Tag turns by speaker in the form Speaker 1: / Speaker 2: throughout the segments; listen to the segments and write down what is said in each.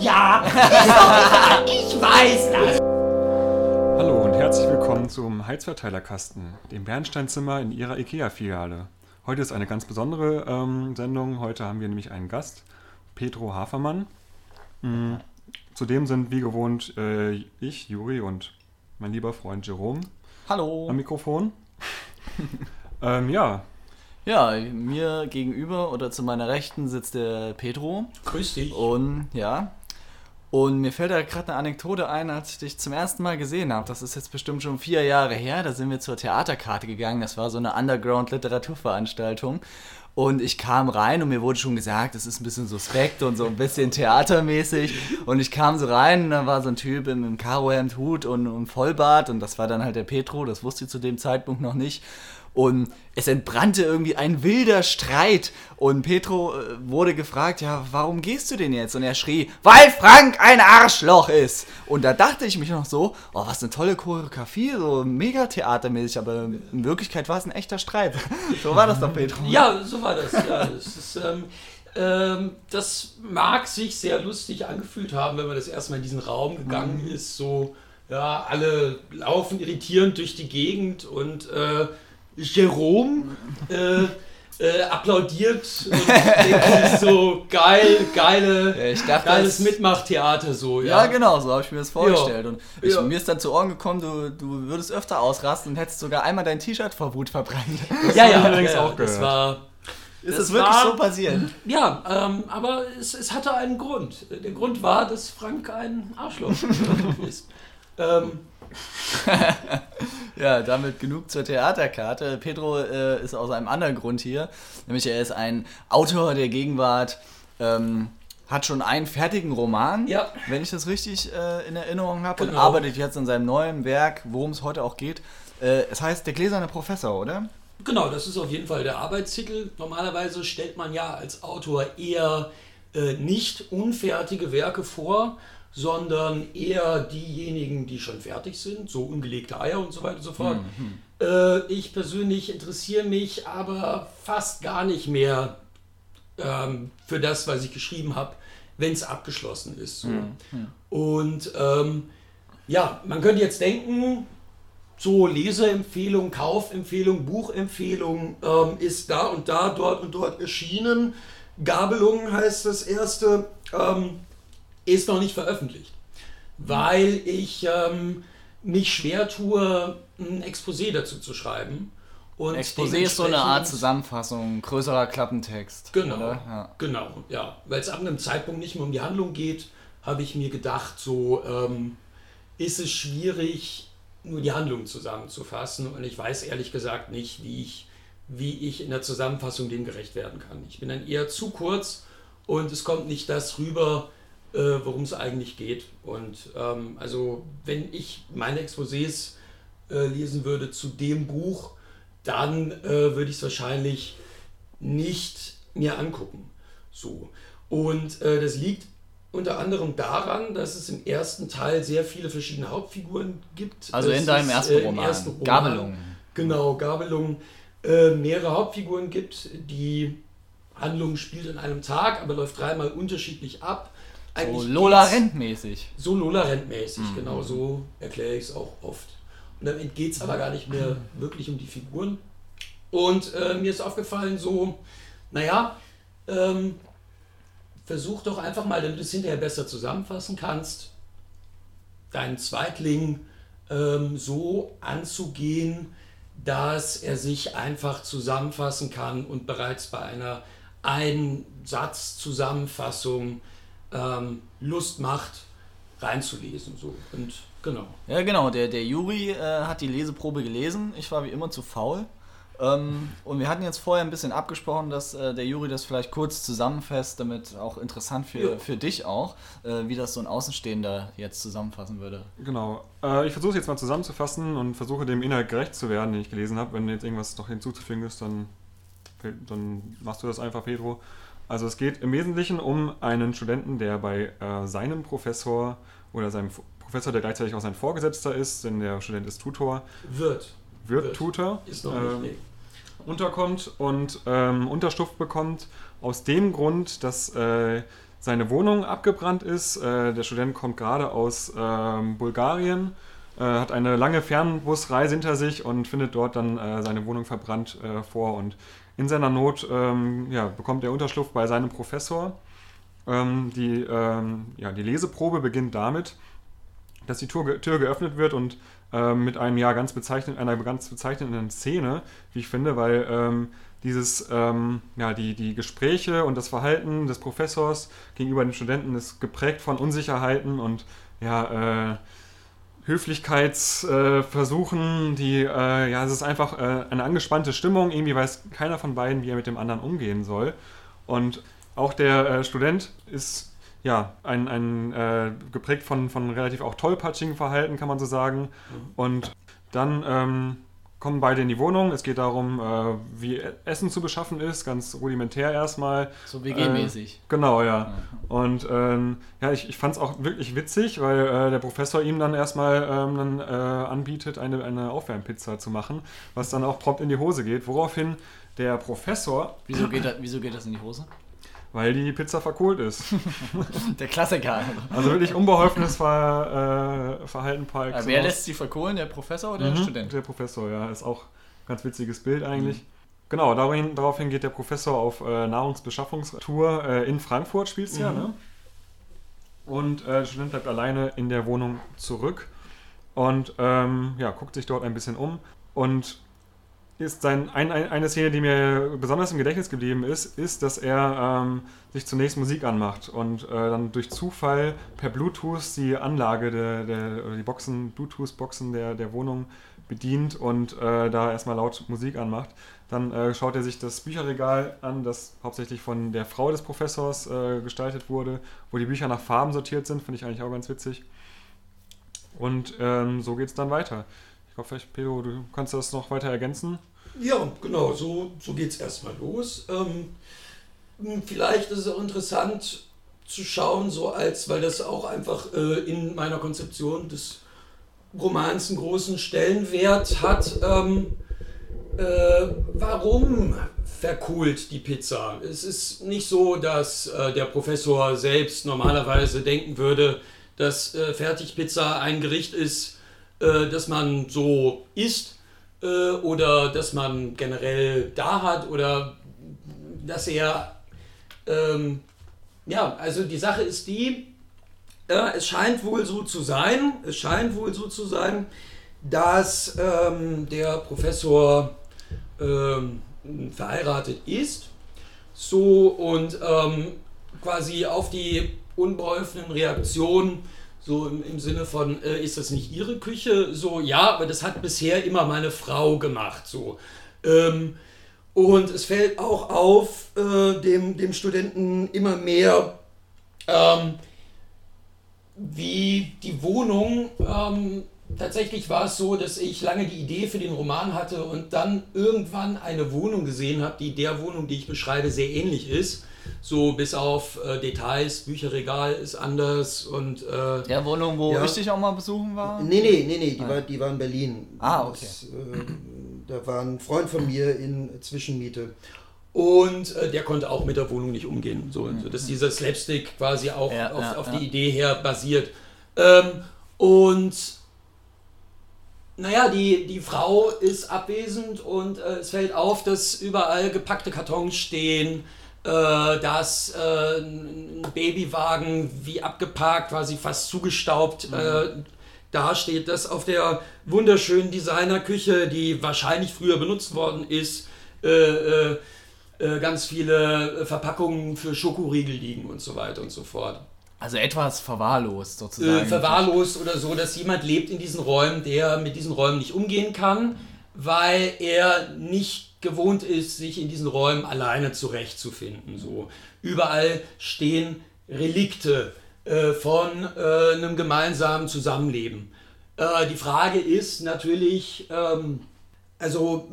Speaker 1: ja, ist doch egal, ich weiß das.
Speaker 2: Hallo und herzlich willkommen zum Heizverteilerkasten, dem Bernsteinzimmer in Ihrer IKEA-Filiale. Heute ist eine ganz besondere ähm, Sendung. Heute haben wir nämlich einen Gast, Petro Hafermann. Mm, Zudem sind wie gewohnt äh, ich, Juri und mein lieber Freund Jerome
Speaker 3: Hallo.
Speaker 2: am Mikrofon. ähm, ja,
Speaker 3: Ja, mir gegenüber oder zu meiner Rechten sitzt der Pedro.
Speaker 1: Grüß dich.
Speaker 3: Und ja. Und mir fällt da gerade eine Anekdote ein, als ich dich zum ersten Mal gesehen habe. Das ist jetzt bestimmt schon vier Jahre her. Da sind wir zur Theaterkarte gegangen. Das war so eine Underground-Literaturveranstaltung. Und ich kam rein und mir wurde schon gesagt, das ist ein bisschen suspekt und so ein bisschen theatermäßig. Und ich kam so rein und da war so ein Typ im, im Karohemd, Hut und, und Vollbart. Und das war dann halt der Petro, das wusste ich zu dem Zeitpunkt noch nicht. Und es entbrannte irgendwie ein wilder Streit. Und Petro äh, wurde gefragt, ja, warum gehst du denn jetzt? Und er schrie, weil Frank ein Arschloch ist. Und da dachte ich mich noch so, oh, was eine tolle Choreografie, so mega theatermäßig. Aber in Wirklichkeit war es ein echter Streit. So war das doch, Petro.
Speaker 1: Ja, so war das. Ja, das, ist, ähm, ähm, das mag sich sehr lustig angefühlt haben, wenn man das erstmal in diesen Raum gegangen ist. So, ja, alle laufen irritierend durch die Gegend und äh, Jerome äh, äh, applaudiert und denkt sich so geil, geile,
Speaker 3: Ja, ich dachte,
Speaker 1: geiles
Speaker 3: das-
Speaker 1: Mitmachtheater so.
Speaker 3: Ja,
Speaker 1: Ja,
Speaker 3: genau, so habe ich mir das vorgestellt. Und ich,
Speaker 1: Ja.
Speaker 3: mir ist dann zu Ohren gekommen, du, du würdest öfter ausrasten und hättest sogar einmal dein T-Shirt vor Wut verbrannt.
Speaker 1: ja, ja,
Speaker 2: allerdings
Speaker 1: ja,
Speaker 2: auch
Speaker 1: das
Speaker 2: gehört.
Speaker 1: war
Speaker 3: Ist
Speaker 1: Das
Speaker 3: es wirklich
Speaker 1: war-
Speaker 3: so passiert?
Speaker 1: Ja, ähm, aber es, es hatte einen Grund. Der Grund war, dass Frank ein Arschloch ist. Ähm,
Speaker 3: Ja, damit genug zur Theaterkarte. Pedro äh, ist aus einem anderen Grund hier. Nämlich er ist ein Autor der Gegenwart, ähm, hat schon einen fertigen Roman,
Speaker 1: Ja.
Speaker 3: wenn ich das richtig äh, in Erinnerung habe, und
Speaker 1: Genau.
Speaker 3: arbeitet jetzt an seinem neuen Werk, worum es heute auch geht. Äh, es heißt Der gläserne Professor, oder?
Speaker 1: genau, das ist auf jeden Fall der Arbeitstitel. Normalerweise stellt man ja als Autor eher äh, nicht unfertige Werke vor, sondern eher diejenigen, die schon fertig sind, so ungelegte Eier und so weiter und so fort. Äh, ich persönlich interessiere mich aber fast gar nicht mehr ähm, für das, was ich geschrieben habe, wenn es abgeschlossen ist. So. Und ähm, ja, man könnte jetzt denken, so Leseempfehlung, Kaufempfehlung, Buchempfehlung ähm, ist da und da, dort und dort erschienen. Gabelung heißt das erste, ähm, ist noch nicht veröffentlicht, weil ich ähm, mich schwer tue, ein Exposé dazu zu schreiben. Und
Speaker 3: Exposé ist so eine Art Zusammenfassung, größerer Klappentext.
Speaker 1: Genau?
Speaker 3: Ja.
Speaker 1: genau, ja. Weil es ab einem Zeitpunkt nicht mehr um die Handlung geht, habe ich mir gedacht, so ähm, ist es schwierig, nur die Handlung zusammenzufassen. Und ich weiß ehrlich gesagt nicht, wie ich, wie ich in der Zusammenfassung dem gerecht werden kann. Ich bin dann eher zu kurz und es kommt nicht das rüber, äh, worum es eigentlich geht. Und ähm, also, wenn ich meine Exposés äh, lesen würde zu dem Buch, dann äh, würde ich es wahrscheinlich nicht mir angucken. So. Und äh, das liegt unter anderem daran, dass es im ersten Teil sehr viele verschiedene Hauptfiguren gibt.
Speaker 3: Also in deinem
Speaker 1: ist,
Speaker 3: ersten
Speaker 1: äh, im
Speaker 3: Roman.
Speaker 1: ersten Roman.
Speaker 3: Gabelung.
Speaker 1: Genau, Gabelung. Äh, mehrere Hauptfiguren gibt. Die Handlung spielt an einem Tag, aber läuft dreimal unterschiedlich ab.
Speaker 3: So
Speaker 1: Eigentlich
Speaker 3: Lola
Speaker 1: geht's-
Speaker 3: Rent-mäßig.
Speaker 1: so Lola Rent-mäßig,
Speaker 3: Mhm.
Speaker 1: genau so erkläre ich es auch oft. Und damit geht es aber gar nicht mehr wirklich um die Figuren. Und äh, mir ist aufgefallen, so, naja, ähm, versuch doch einfach mal, damit du es hinterher besser zusammenfassen kannst, deinen Zweitling ähm, so anzugehen, dass er sich einfach zusammenfassen kann und bereits bei einer Ein-Satz-Zusammenfassung ähm, Lust macht, reinzulesen. So. Und genau.
Speaker 3: Ja, genau. Der, der Juri äh, hat die Leseprobe gelesen. Ich war wie immer zu faul. Ähm, und wir hatten jetzt vorher ein bisschen abgesprochen, dass äh, der Juri das vielleicht kurz zusammenfasst, damit auch interessant für,
Speaker 1: Ja.
Speaker 3: für dich auch, äh, wie das so ein Außenstehender jetzt zusammenfassen würde.
Speaker 2: Genau. Äh, ich versuche es jetzt mal zusammenzufassen und versuche dem Inhalt gerecht zu werden, den ich gelesen habe. Wenn jetzt irgendwas noch hinzuzufügen ist, dann, dann machst du das einfach, Pedro. Also es geht im Wesentlichen um einen Studenten, der bei äh, seinem Professor oder seinem Professor, der gleichzeitig auch sein Vorgesetzter ist, denn der Student ist Tutor,
Speaker 1: Wird.
Speaker 2: wird,
Speaker 1: Wird.
Speaker 2: Tutor,
Speaker 1: Ist noch
Speaker 2: ähm,
Speaker 1: nicht. Nee.
Speaker 2: unterkommt und ähm, Unterschlupf bekommt, aus dem Grund, dass äh, seine Wohnung abgebrannt ist. Äh, der Student kommt gerade aus ähm, Bulgarien, äh, hat eine lange Fernbusreise hinter sich und findet dort dann äh, seine Wohnung verbrannt vor. Und in seiner Not ähm, ja, bekommt er Unterschlupf bei seinem Professor. Ähm, die, ähm, ja, die Leseprobe beginnt damit, dass die Tür, Tür geöffnet wird und ähm, mit einem ja ganz bezeichnet, einer ganz bezeichnenden Szene, wie ich finde, weil ähm, dieses, ähm, ja, die, die Gespräche und das Verhalten des Professors gegenüber den Studenten ist geprägt von Unsicherheiten und ja, äh, Höflichkeitsversuchen, äh, die, äh, ja, es ist einfach äh, eine angespannte Stimmung, irgendwie weiß keiner von beiden, wie er mit dem anderen umgehen soll. Und auch der äh, Student ist ja, ein, ein äh, geprägt von, von relativ auch tollpatschigen Verhalten, kann man so sagen. Mhm. Und dann ähm, kommen beide in die Wohnung. Es geht darum, äh, wie Essen zu beschaffen ist, ganz rudimentär erstmal.
Speaker 3: So WG-mäßig.
Speaker 2: Äh, genau, ja. Und ähm, ja, ich, ich fand es auch wirklich witzig, weil äh, der Professor ihm dann erstmal ähm, dann, äh, anbietet, eine, eine Aufwärmpizza zu machen, was dann auch prompt in die Hose geht. Woraufhin der Professor.
Speaker 3: Wieso geht, das, wieso geht das in die Hose?
Speaker 2: Weil die Pizza verkohlt ist.
Speaker 3: der Klassiker.
Speaker 2: Also wirklich unbeholfenes Ver, äh, Verhalten par
Speaker 3: excellence. Wer lässt sie verkohlen, der Professor oder mhm, der Student?
Speaker 2: Der Professor, ja. Ist auch ein ganz witziges Bild eigentlich. Mhm. Genau, daraufhin, daraufhin geht der Professor auf äh, Nahrungsbeschaffungstour äh, in Frankfurt, spielt es mhm. ja, ne? Und äh, der Student bleibt alleine in der Wohnung zurück und ähm, ja, guckt sich dort ein bisschen um und ist sein, ein, ein, eine Szene, die mir besonders im Gedächtnis geblieben ist, ist, dass er ähm, sich zunächst Musik anmacht und äh, dann durch Zufall per Bluetooth die Anlage der, der die Boxen, Bluetooth-Boxen der, der Wohnung bedient und äh, da erstmal laut Musik anmacht. Dann äh, schaut er sich das Bücherregal an, das hauptsächlich von der Frau des Professors äh, gestaltet wurde, wo die Bücher nach Farben sortiert sind, finde ich eigentlich auch ganz witzig. Und ähm, so geht es dann weiter. Ich hoffe, Pedro, du kannst das noch weiter ergänzen.
Speaker 1: Ja, genau, so, so geht es erstmal los. Ähm, vielleicht ist es auch interessant zu schauen, so als, weil das auch einfach äh, in meiner Konzeption des Romans einen großen Stellenwert hat. Ähm, äh, warum verkohlt die Pizza? Es ist nicht so, dass äh, der Professor selbst normalerweise denken würde, dass äh, Fertigpizza ein Gericht ist, äh, dass man so isst äh, oder dass man generell da hat oder dass er, ähm, ja, also die Sache ist die, äh, es scheint wohl so zu sein, es scheint wohl so zu sein, dass ähm, der Professor ähm, verheiratet ist, so und ähm, quasi auf die unbeholfenen Reaktionen so im, im Sinne von, äh, ist das nicht Ihre Küche? So, ja, aber das hat bisher immer meine Frau gemacht. So. Ähm, und es fällt auch auf äh, dem, dem Studenten immer mehr, ähm, wie die Wohnung, ähm, tatsächlich war es so, dass ich lange die Idee für den Roman hatte und dann irgendwann eine Wohnung gesehen habe, die der Wohnung, die ich beschreibe, sehr ähnlich ist so bis auf äh, Details, Bücherregal ist anders und. Äh,
Speaker 3: Der Wohnung, wo ja. ich dich auch mal besuchen war?
Speaker 1: Nee, nee, nee, nee, die, ah. war, die war in Berlin.
Speaker 3: Ah, okay.
Speaker 1: Das, äh, da war ein Freund von mir in Zwischenmiete. Und äh, der konnte auch mit der Wohnung nicht umgehen. So, mhm. so dass dieser Slapstick quasi auch ja, auf, ja, auf die Idee her basiert. Ähm, und naja, die, die Frau ist abwesend und äh, es fällt auf, dass überall gepackte Kartons stehen, dass äh, ein Babywagen wie abgeparkt, quasi fast zugestaubt mhm. äh, dasteht, dass auf der wunderschönen Designerküche, die wahrscheinlich früher benutzt worden ist, äh, äh, äh, ganz viele Verpackungen für Schokoriegel liegen und so weiter und so fort.
Speaker 3: Also etwas verwahrlost sozusagen.
Speaker 1: verwahrlost oder so, dass jemand lebt in diesen Räumen, der mit diesen Räumen nicht umgehen kann, weil er nicht gewohnt ist, sich in diesen Räumen alleine zurechtzufinden. So. Überall stehen Relikte äh, von äh, einem gemeinsamen Zusammenleben. Äh, die Frage ist natürlich, ähm, also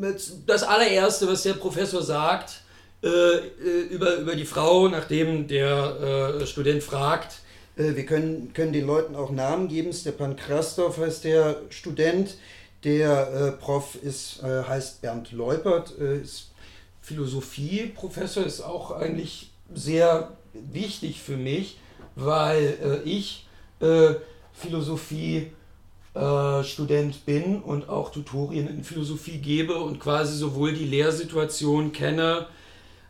Speaker 1: das allererste, was der Professor sagt äh, äh, über, über die Frau, nachdem der äh, Student fragt, wir können, können den Leuten auch Namen geben. Stepan Krastow heißt der Student. Der äh, Prof ist, äh, heißt Bernd Leupert, äh, ist Philosophieprofessor, ist auch eigentlich sehr wichtig für mich, weil ich Philosophie äh, bin und auch Tutorien in Philosophie gebe und quasi sowohl die Lehrsituation kenne,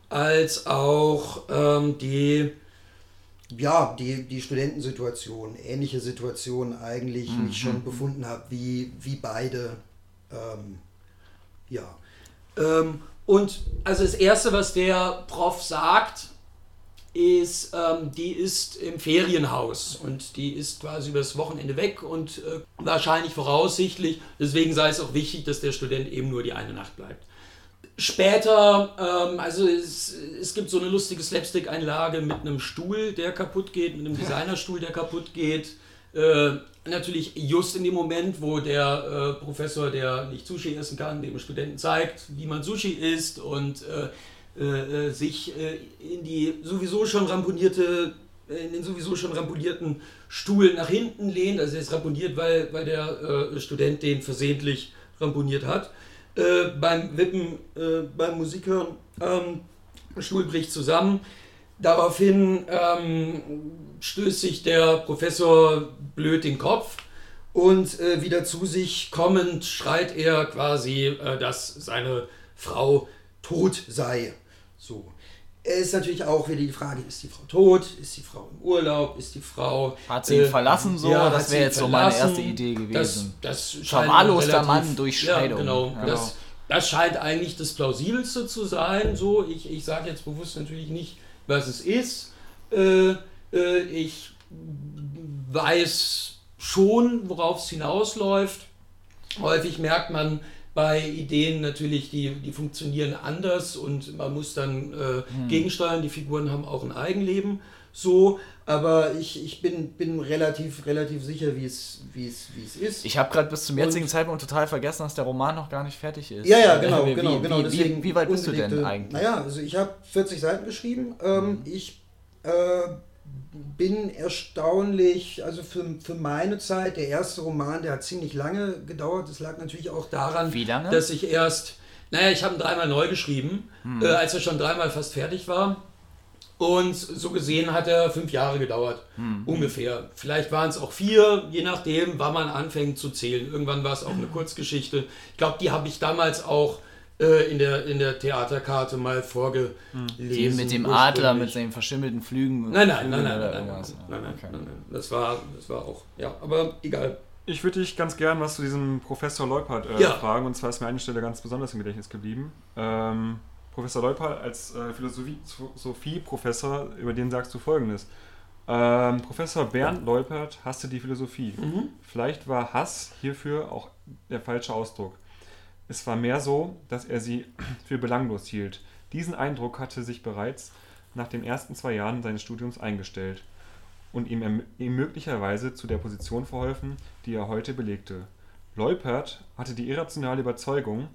Speaker 1: als auch ähm, die, ja, die, die Studentensituation, ähnliche Situation eigentlich mhm. mich schon befunden habe wie, wie beide. Ähm, ja. Ähm, und also das Erste, was der Prof sagt, ist, ähm, die ist im Ferienhaus und die ist quasi übers Wochenende weg und äh, wahrscheinlich voraussichtlich, deswegen sei es auch wichtig, dass der Student eben nur die eine Nacht bleibt. Später, ähm, also es, es gibt so eine lustige Slapstick-Einlage mit einem Stuhl, der kaputt geht, mit einem Designerstuhl, der kaputt geht. Äh, natürlich just in dem Moment, wo der äh, Professor, der nicht Sushi essen kann, dem Studenten zeigt, wie man Sushi isst und äh, äh, äh, sich äh, in die sowieso schon ramponierte, in den sowieso schon ramponierten Stuhl nach hinten lehnt. Also er ist ramponiert, weil, weil der äh, Student den versehentlich ramponiert hat. Äh, beim Wippen, beim Musikhören, ähm, Stuhl bricht zusammen. Daraufhin ähm, stößt sich der Professor blöd den Kopf und äh, wieder zu sich kommend schreit er quasi, äh, dass seine Frau tot sei. So. Es ist natürlich auch wieder die Frage, ist die Frau tot, ist die Frau im Urlaub, ist die Frau...
Speaker 3: Hat sie ihn äh, verlassen so? Ja, das wäre jetzt so meine erste Idee gewesen.
Speaker 1: Das, das
Speaker 3: Verwahrloster Mann durch Scheidung.
Speaker 1: Ja, genau. Ja. Das, das scheint eigentlich das Plausibelste zu sein. So, ich, ich sage jetzt bewusst natürlich nicht, was es ist. Äh, äh, ich weiß schon, worauf es hinausläuft. Häufig merkt man, bei Ideen natürlich, die, die funktionieren anders und man muss dann äh, hm. gegensteuern. Die Figuren haben auch ein Eigenleben. So, aber ich, ich bin, bin relativ, relativ sicher, wie es, wie es, wie es ist.
Speaker 3: Ich habe gerade bis zum jetzigen und, Zeitpunkt total vergessen, dass der Roman noch gar nicht fertig ist.
Speaker 1: Ja, ja, genau, wie, genau,
Speaker 3: wie,
Speaker 1: genau.
Speaker 3: Deswegen wie, wie weit bist du denn eigentlich?
Speaker 1: Naja, also ich habe 40 Seiten geschrieben. Ähm, mhm. Ich äh, bin erstaunlich, also für, für meine Zeit, der erste Roman, der hat ziemlich lange gedauert. Das lag natürlich auch daran, dass ich erst, naja, ich habe ihn dreimal neu geschrieben, hm. äh, als er schon dreimal fast fertig war. Und so gesehen hat er fünf Jahre gedauert, hm. ungefähr. Vielleicht waren es auch vier, je nachdem, wann man anfängt zu zählen. Irgendwann war es auch eine Kurzgeschichte. Ich glaube, die habe ich damals auch äh, in, der, in der Theaterkarte mal vorgelesen. Die
Speaker 3: mit dem Adler, mit seinen verschimmelten Flügen?
Speaker 1: Nein, nein, nein, nein, nein, nein, nein, nein, okay. nein, nein, Das war, das war auch, ja, aber egal.
Speaker 2: Ich würde dich ganz gern was zu diesem Professor Leupert äh, ja. fragen, und zwar ist mir eine Stelle ganz besonders im Gedächtnis geblieben. Ähm, Professor Leupert als äh, Philosophie-Professor, über den sagst du folgendes. Ähm, Professor Bernd Leupert hasste die Philosophie. Mhm. Vielleicht war Hass hierfür auch der falsche Ausdruck. Es war mehr so, dass er sie für belanglos hielt. Diesen Eindruck hatte sich bereits nach den ersten zwei Jahren seines Studiums eingestellt und ihm, ihm möglicherweise zu der Position verholfen, die er heute belegte. Leupert hatte die irrationale Überzeugung,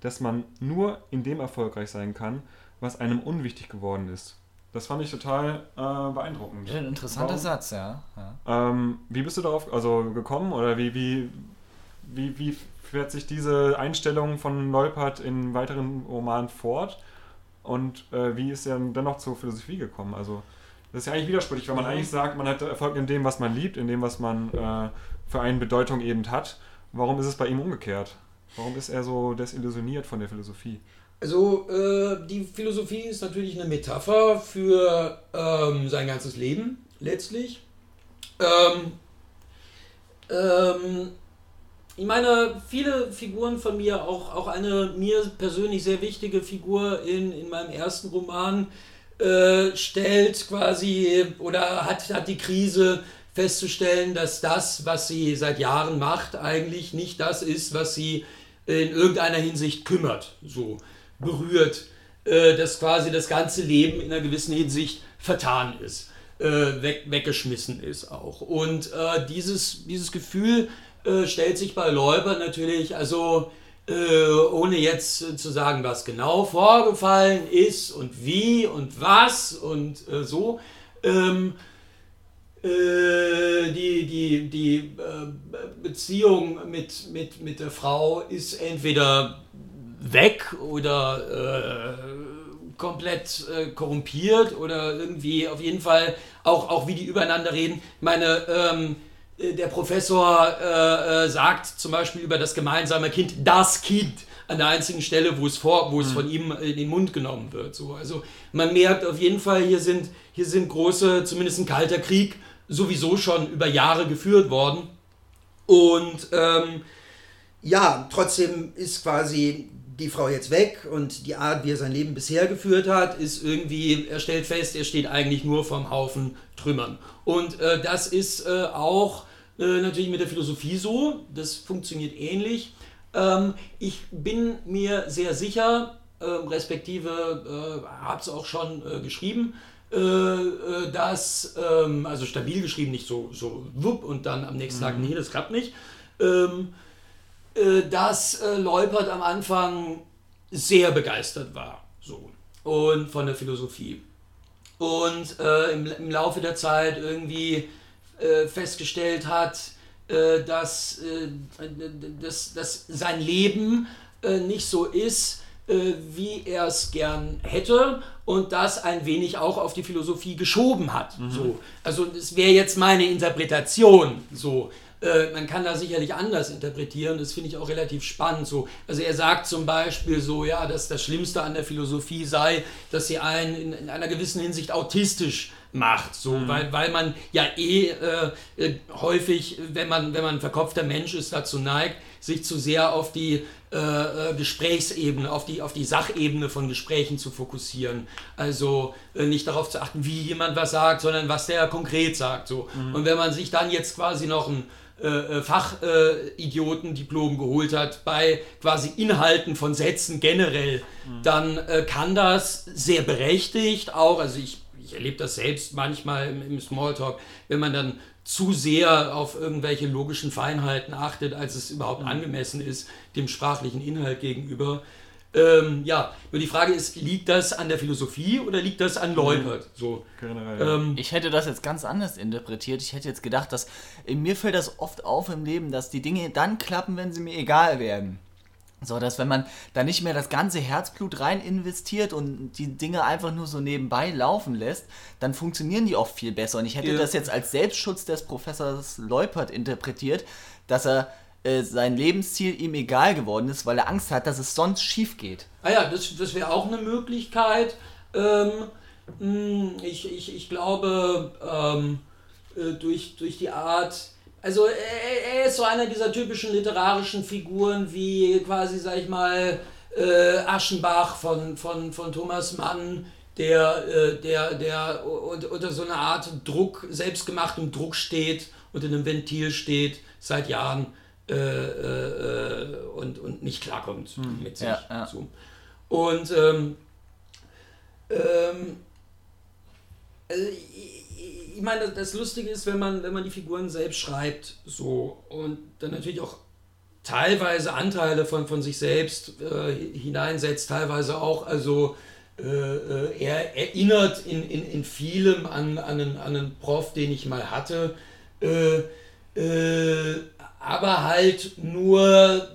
Speaker 2: dass man nur in dem erfolgreich sein kann, was einem unwichtig geworden ist. Das fand ich total äh, beeindruckend.
Speaker 3: Ein interessanter Warum? Satz, ja.
Speaker 2: ja. Ähm, wie bist du darauf also gekommen oder wie, wie, wie, wie fährt sich diese Einstellung von Neupert in weiteren Romanen fort? Und äh, wie ist er dennoch zur Philosophie gekommen? Also, das ist ja eigentlich widersprüchlich, wenn man eigentlich sagt, man hat Erfolg in dem, was man liebt, in dem, was man äh, für eine Bedeutung eben hat. Warum ist es bei ihm umgekehrt? Warum ist er so desillusioniert von der Philosophie?
Speaker 1: Also, äh, die Philosophie ist natürlich eine Metapher für ähm, sein ganzes Leben, letztlich. Ähm, ähm, ich meine, viele Figuren von mir, auch, auch eine mir persönlich sehr wichtige Figur in, in meinem ersten Roman, äh, stellt quasi oder hat, hat die Krise festzustellen, dass das, was sie seit Jahren macht, eigentlich nicht das ist, was sie in irgendeiner Hinsicht kümmert, so berührt, äh, dass quasi das ganze Leben in einer gewissen Hinsicht vertan ist, äh, weg, weggeschmissen ist auch. Und äh, dieses, dieses Gefühl, äh, stellt sich bei Läuber natürlich, also äh, ohne jetzt zu sagen, was genau vorgefallen ist und wie und was und äh, so, ähm, äh, die, die, die äh, Beziehung mit, mit, mit der Frau ist entweder weg oder komplett äh, korrumpiert oder irgendwie auf jeden Fall auch, auch wie die übereinander reden. Meine, ähm, äh, der Professor äh, äh, sagt zum Beispiel über das gemeinsame Kind, das Kind, an der einzigen Stelle, wo es, vor, wo es mhm. von ihm in den Mund genommen wird. So, also man merkt auf jeden Fall, hier sind, hier sind große, zumindest ein kalter Krieg, sowieso schon über Jahre geführt worden. Und ähm, ja, trotzdem ist quasi die Frau jetzt weg und die Art, wie er sein Leben bisher geführt hat, ist irgendwie, er stellt fest, er steht eigentlich nur vom Haufen Trümmern. Und äh, das ist äh, auch äh, natürlich mit der Philosophie so, das funktioniert ähnlich. Ähm, ich bin mir sehr sicher, ähm, respektive äh, habe es auch schon äh, geschrieben, äh, dass, ähm, also stabil geschrieben, nicht so, so wupp und dann am nächsten mhm. Tag, nee, das klappt nicht. Ähm, äh, dass äh, Leupert am Anfang sehr begeistert war so, und von der Philosophie. Und äh, im, im, Laufe der Zeit irgendwie äh, festgestellt hat, äh, dass, äh, dass, dass sein Leben nicht so ist, wie er es gern hätte und das ein wenig auch auf die Philosophie geschoben hat. Mhm. So. Also das wäre jetzt meine Interpretation. So. Äh, man kann da sicherlich anders interpretieren, das finde ich auch relativ spannend. So. Also er sagt zum Beispiel so, ja, dass das Schlimmste an der Philosophie sei, dass sie einen in, in einer gewissen Hinsicht autistisch macht, so, mhm. weil, weil man ja eh äh, äh, häufig, wenn man, wenn man ein verkopfter Mensch ist, dazu neigt, sich zu sehr auf die äh, äh Gesprächsebene, auf die, auf die Sachebene von Gesprächen zu fokussieren. Also äh, nicht darauf zu achten, wie jemand was sagt, sondern was der konkret sagt. So. Mhm. Und wenn man sich dann jetzt quasi noch ein äh, äh Fachidioten-Diplom äh, geholt hat bei quasi Inhalten von Sätzen generell, mhm. dann äh, kann das sehr berechtigt auch, also ich, ich erlebe das selbst manchmal im, im Smalltalk, wenn man dann zu sehr auf irgendwelche logischen Feinheiten achtet, als es überhaupt mhm. angemessen ist dem sprachlichen Inhalt gegenüber, ähm, ja, nur die Frage ist, liegt das an der Philosophie oder liegt das an Leupert? So,
Speaker 3: ähm, ich hätte das jetzt ganz anders interpretiert. Ich hätte jetzt gedacht, dass mir fällt das oft auf im Leben, dass die Dinge dann klappen, wenn sie mir egal werden. So, dass wenn man da nicht mehr das ganze Herzblut rein investiert und die Dinge einfach nur so nebenbei laufen lässt, dann funktionieren die oft viel besser. Und ich hätte ja. das jetzt als Selbstschutz des Professors Leupert interpretiert, dass er äh, sein Lebensziel ihm egal geworden ist, weil er Angst hat, dass es sonst schief geht.
Speaker 1: Ah ja, das, das wäre auch eine Möglichkeit. Ähm, hm, ich, ich, ich glaube, ähm, äh, durch, durch die Art, also er, ist so einer dieser typischen literarischen Figuren wie quasi, sag ich mal, äh, Aschenbach von, von, von Thomas Mann, der, äh, der, der unter so einer Art Druck, selbstgemachtem Druck steht, unter einem Ventil steht, seit Jahren äh, äh, und, und nicht klarkommt hm. mit sich. Ja, ja. So. Und ähm, ähm, also ich, ich meine, das Lustige ist, wenn man, wenn man die Figuren selbst schreibt, so und dann natürlich auch teilweise Anteile von, von sich selbst äh, hineinsetzt, teilweise auch, also äh, äh er erinnert in, in, in vielem an, an, einen, an einen Prof, den ich mal hatte. Äh, äh, aber halt nur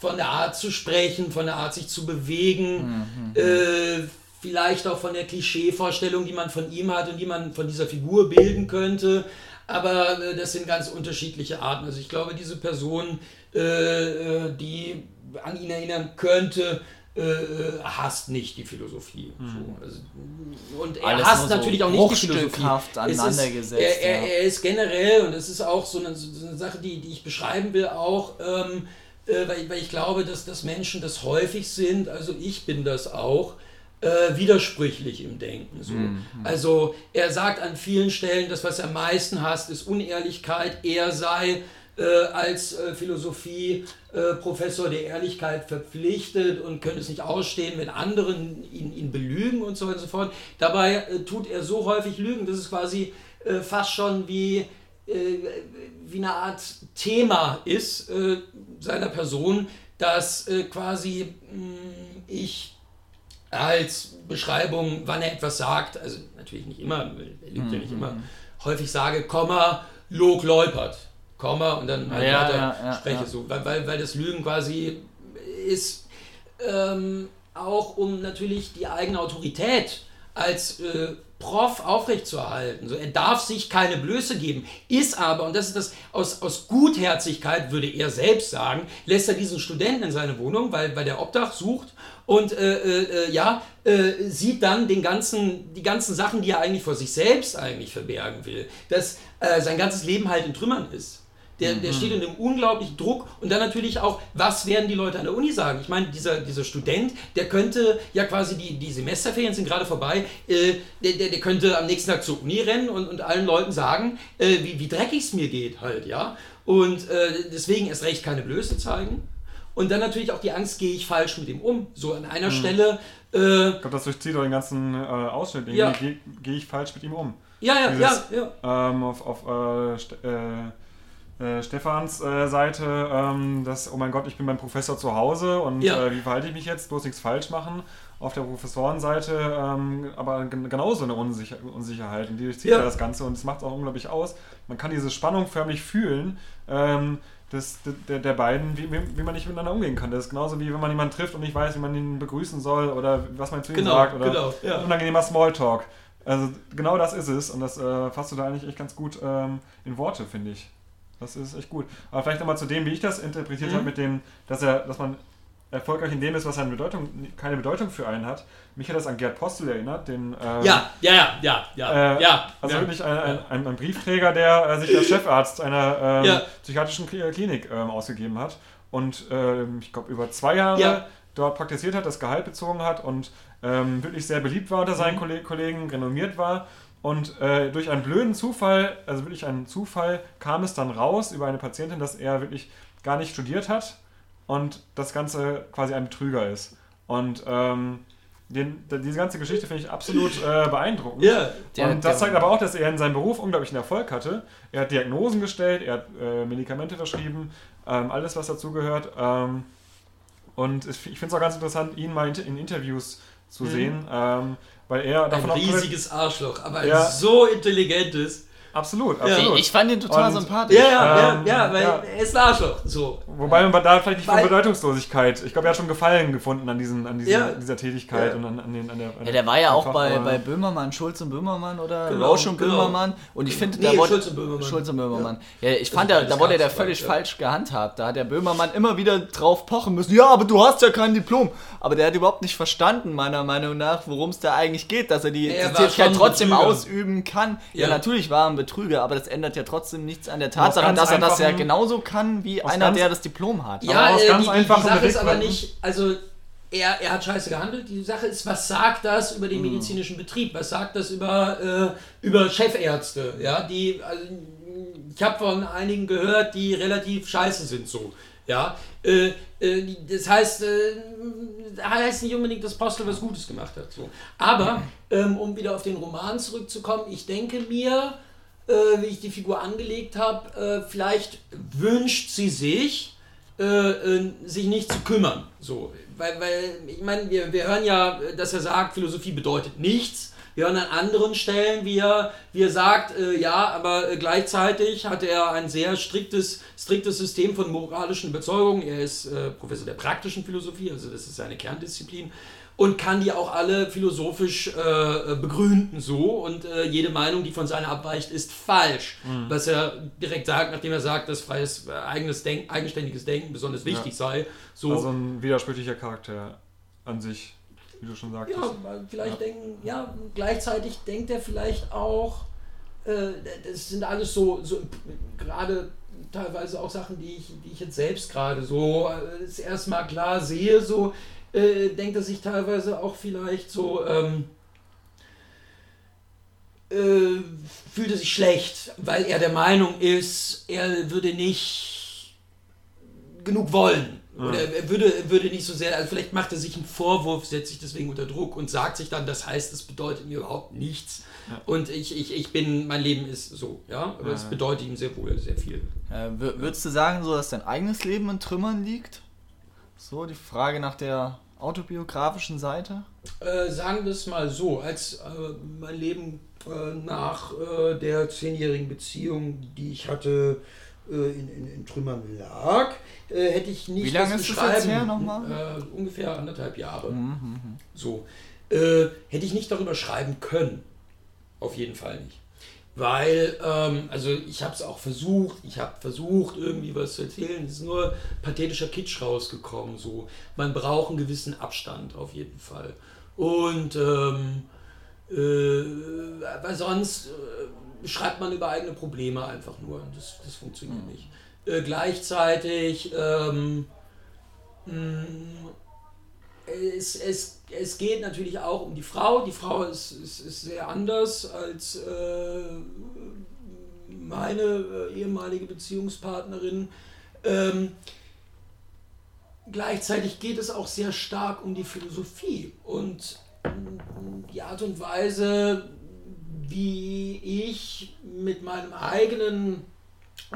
Speaker 1: von der Art zu sprechen, von der Art sich zu bewegen, mhm. Vielleicht auch von der Klischeevorstellung, die man von ihm hat und die man von dieser Figur bilden könnte. Aber äh, das sind ganz unterschiedliche Arten. Also ich glaube, diese Person, äh, äh die an ihn erinnern könnte, äh, äh, hasst nicht die Philosophie. Mhm. So. Also, und er Alles hasst natürlich so auch nicht die Philosophie.
Speaker 3: aneinandergesetzt.
Speaker 1: Ist, er, er, er, ist generell, und das ist auch so eine, so eine Sache, die, die ich beschreiben will, auch, ähm, äh, weil, weil ich glaube, dass, dass Menschen das häufig sind, also ich bin das auch, äh, widersprüchlich im Denken. So. Mhm. Also er sagt an vielen Stellen, das, was er am meisten hasst, ist Unehrlichkeit. Er sei äh, als äh, Philosophie-Professor äh, der Ehrlichkeit verpflichtet und könnte es nicht ausstehen, wenn andere ihn, ihn belügen und so weiter und so fort. Dabei äh, tut er so häufig Lügen, dass es quasi äh, fast schon wie, wie eine Art Thema ist seiner Person, dass quasi mh, mm, ich als Beschreibung, wann er etwas sagt, also natürlich nicht immer, er lügt mhm. ja nicht immer, mhm. häufig sage, Komma, Log läupert. Komma und dann halt ja, weiter ja, ja, spreche so. Weil, weil, weil das Lügen quasi ist ähm, auch um natürlich die eigene Autorität als äh, Prof aufrechtzuerhalten. So, er darf sich keine Blöße geben, ist aber, und das ist das, aus, aus Gutherzigkeit würde er selbst sagen, lässt er diesen Studenten in seine Wohnung, weil, weil der Obdach sucht und äh, äh, ja, äh, sieht dann den ganzen, die ganzen Sachen, die er eigentlich vor sich selbst eigentlich verbergen will, dass äh, sein ganzes Leben halt in Trümmern ist. Der, der steht unter einem unglaublichen Druck und dann natürlich auch, was werden die Leute an der Uni sagen? Ich meine, dieser, dieser Student, der könnte ja quasi, die, die Semesterferien sind gerade vorbei, äh, der, der, der könnte am nächsten Tag zur Uni rennen und, und allen Leuten sagen, äh, wie, wie dreckig es mir geht halt, ja. Und äh, deswegen erst recht keine Blöße zeigen. Und dann natürlich auch die Angst, gehe ich falsch mit ihm um? So an einer Stelle. Äh,
Speaker 2: Ich glaube, das durchzieht auch den ganzen äh, Ausschnitt.
Speaker 1: Ja.
Speaker 2: gehe geh ich falsch mit ihm um.
Speaker 1: ja, ja,
Speaker 2: Dieses,
Speaker 1: ja, ja.
Speaker 2: Ähm, auf auf äh, St äh, Stefans äh, Seite, ähm, dass, oh mein Gott, ich bin beim Professor zu Hause und
Speaker 1: Ja.
Speaker 2: äh, wie verhalte ich mich jetzt? Bloß nichts falsch machen. Auf der Professorenseite ähm, aber gen genauso eine Unsicher Unsicherheit und die durchzieht
Speaker 1: Ja.
Speaker 2: das Ganze und es macht auch unglaublich aus. Man kann diese Spannung förmlich fühlen. Ähm, des, der, der beiden, wie, wie, wie man nicht miteinander umgehen kann. Das ist genauso wie wenn man jemanden trifft und nicht weiß, wie man ihn begrüßen soll oder was man zu ihm
Speaker 1: Genau,
Speaker 2: sagt oder
Speaker 1: genau, ja.
Speaker 2: unangenehmer Smalltalk. Also genau das ist es und das äh, fasst du da eigentlich echt ganz gut ähm, in Worte, finde ich. Das ist echt gut. Aber vielleicht nochmal zu dem, wie ich das interpretiert
Speaker 1: Mhm.
Speaker 2: habe, mit dem, dass er, dass man erfolgreich in dem ist, was eine Bedeutung, keine Bedeutung für einen hat. Mich hat das an Gerd Postel erinnert, den ähm,
Speaker 1: Ja, ja, ja, ja, ja,
Speaker 2: äh,
Speaker 1: ja.
Speaker 2: Also
Speaker 1: ja.
Speaker 2: wirklich ein, ein, ein, ein Briefträger, der äh, sich als Chefarzt einer ähm, psychiatrischen Kli- Klinik ähm, ausgegeben hat und ähm, ich glaube über zwei Jahre
Speaker 1: Ja.
Speaker 2: dort praktiziert hat, das Gehalt bezogen hat und ähm, wirklich sehr beliebt war unter seinen
Speaker 1: Mhm.
Speaker 2: Kolle- Kollegen, renommiert war. Und äh, durch einen blöden Zufall, also wirklich einen Zufall, kam es dann raus über eine Patientin, dass er wirklich gar nicht studiert hat und das Ganze quasi ein Betrüger ist. Und ähm, den, diese ganze Geschichte finde ich absolut äh, beeindruckend.
Speaker 1: Ja,
Speaker 3: Der-
Speaker 2: und das zeigt aber auch, dass er in seinem Beruf unglaublichen Erfolg hatte. Er hat Diagnosen gestellt, er hat äh, Medikamente verschrieben, ähm, alles, was dazugehört. Ähm, und es- ich finde es auch ganz interessant, ihn mal in, in Interviews zu
Speaker 1: Mhm.
Speaker 2: sehen, ähm, weil er
Speaker 1: ein
Speaker 2: davon auch
Speaker 1: riesiges Arschloch, aber ein
Speaker 2: Ja.
Speaker 1: so intelligentes.
Speaker 2: Absolut,
Speaker 1: Ja.
Speaker 2: absolut.
Speaker 3: Ich fand ihn total
Speaker 2: Und-
Speaker 3: sympathisch.
Speaker 1: Ja, ja,
Speaker 2: Ähm,
Speaker 1: ja, ja, weil
Speaker 2: ja.
Speaker 1: er ist ein Arschloch. So.
Speaker 2: Wobei man da vielleicht nicht von Bedeutungslosigkeit. Ich glaube, er hat schon Gefallen gefunden an, diesen, an diesen,
Speaker 1: Ja.
Speaker 2: dieser Tätigkeit
Speaker 1: Ja.
Speaker 2: und an, an, den, an der. An
Speaker 3: Ja, der war ja auch bei,
Speaker 2: äh,
Speaker 3: bei Böhmermann, Schulz und Böhmermann oder
Speaker 1: Genau,
Speaker 3: Rausch und
Speaker 1: genau.
Speaker 3: Böhmermann. Und ich finde,
Speaker 1: Nee,
Speaker 3: da wurde
Speaker 1: Schulz und Böhmermann.
Speaker 3: Schulz und Böhmermann. Ja, ich
Speaker 1: Das
Speaker 3: fand, da, da wurde der völlig
Speaker 1: falsch, ja.
Speaker 3: falsch gehandhabt. Da hat der Böhmermann immer wieder drauf pochen müssen. Ja, aber du hast ja kein Diplom. Aber der hat überhaupt nicht verstanden, meiner Meinung nach, worum es da eigentlich geht, dass er die,
Speaker 1: Er
Speaker 3: Tätigkeit trotzdem ausüben kann. Ja.
Speaker 1: Ja.
Speaker 3: natürlich war er ein Betrüger, aber das ändert ja trotzdem nichts an der Tatsache, dass er das ja genauso kann wie einer,
Speaker 2: ganz-
Speaker 3: der das Diplom hat.
Speaker 1: Ja,
Speaker 2: aus
Speaker 1: äh,
Speaker 2: ganz
Speaker 1: die, die, die Sache ist aber nicht, also er, er hat scheiße gehandelt. Die Sache ist, was sagt das über den medizinischen Betrieb? Was sagt das über, äh, über Chefärzte? Ja, die, also, ich habe von einigen gehört, die relativ scheiße sind so. Ja, äh, äh, das heißt, äh, heißt nicht unbedingt, dass Postel was Gutes gemacht hat. So. Aber, ähm, um wieder auf den Roman zurückzukommen, ich denke mir, äh, wie ich die Figur angelegt habe, äh, vielleicht wünscht sie sich, äh, äh, sich nicht zu kümmern. So, weil, weil ich meine, wir, wir hören ja, dass er sagt, Philosophie bedeutet nichts. Wir hören an anderen Stellen, wie er, wie er sagt, äh, ja, aber äh, gleichzeitig hat er ein sehr striktes, striktes System von moralischen Überzeugungen. Er ist äh, Professor der praktischen Philosophie, also das ist seine Kerndisziplin. Und kann die auch alle philosophisch äh, begründen so. Und äh, jede Meinung, die von seiner abweicht, ist falsch. Was er direkt sagt, nachdem er sagt, dass freies, äh, eigenes Denk eigenständiges Denken besonders wichtig sei. So,
Speaker 2: Also ein widersprüchlicher Charakter an sich, wie du schon sagtest.
Speaker 1: ja, vielleicht
Speaker 2: Ja.
Speaker 1: denken, ja, gleichzeitig denkt er vielleicht auch, äh, das sind alles so, so gerade teilweise auch Sachen, die ich, die ich jetzt selbst gerade so äh, das erste Mal klar sehe, so äh, denkt er sich teilweise auch vielleicht so, ähm, äh, fühlt er sich schlecht, weil er der Meinung ist, er würde nicht genug wollen. Oder er würde, er würde nicht so sehr, also vielleicht macht er sich einen Vorwurf, setzt sich deswegen unter Druck und sagt sich dann, das heißt, es bedeutet mir überhaupt nichts. Und ich, ich, ich bin, mein Leben ist so, ja, aber es
Speaker 2: Ja.
Speaker 1: bedeutet ihm sehr wohl sehr viel.
Speaker 3: Äh, wür- würdest du sagen, so, dass dein eigenes Leben in Trümmern liegt? So, die Frage nach der autobiografischen Seite?
Speaker 1: Äh, sagen wir es mal so, als äh, mein Leben äh, nach äh, der zehnjährigen Beziehung, die ich hatte, äh, in, in, in, Trümmern lag, äh, hätte ich nicht
Speaker 3: Wie lange ist das jetzt her nochmal?
Speaker 1: Äh, ungefähr anderthalb Jahre. Mhm. mhm, mhm. So. Äh, hätte ich nicht darüber schreiben können. Auf jeden Fall nicht. Weil, ähm, also ich habe es auch versucht, ich habe versucht, irgendwie was zu erzählen. Es ist nur pathetischer Kitsch rausgekommen. So. Man braucht einen gewissen Abstand auf jeden Fall. Und ähm, äh, weil sonst äh, schreibt man über eigene Probleme einfach nur. Das, das funktioniert mhm. nicht. Äh, gleichzeitig ähm, mh, mm, es, es, es geht natürlich auch um die Frau. Die Frau ist, ist, ist sehr anders als äh, meine äh, ehemalige Beziehungspartnerin. Ähm, gleichzeitig geht es auch sehr stark um die Philosophie und die Art und Weise, wie ich mit meinem eigenen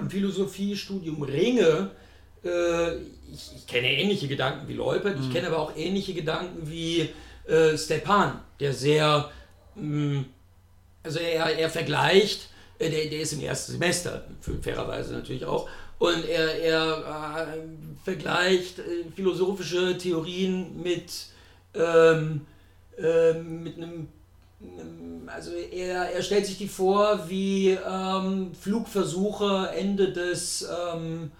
Speaker 1: Philosophiestudium ringe. Äh, ich, ich, kenne ähnliche Gedanken wie Leupert, mhm. ich kenne aber auch ähnliche Gedanken wie äh, Stepan, der sehr, mh, mm, also er, er vergleicht, äh, der, der ist im ersten Semester, fairerweise natürlich auch, und er, er äh, vergleicht äh, philosophische Theorien mit ähm, ähm, mit einem also er, er stellt sich die vor wie ähm, Flugversuche Ende des ähm,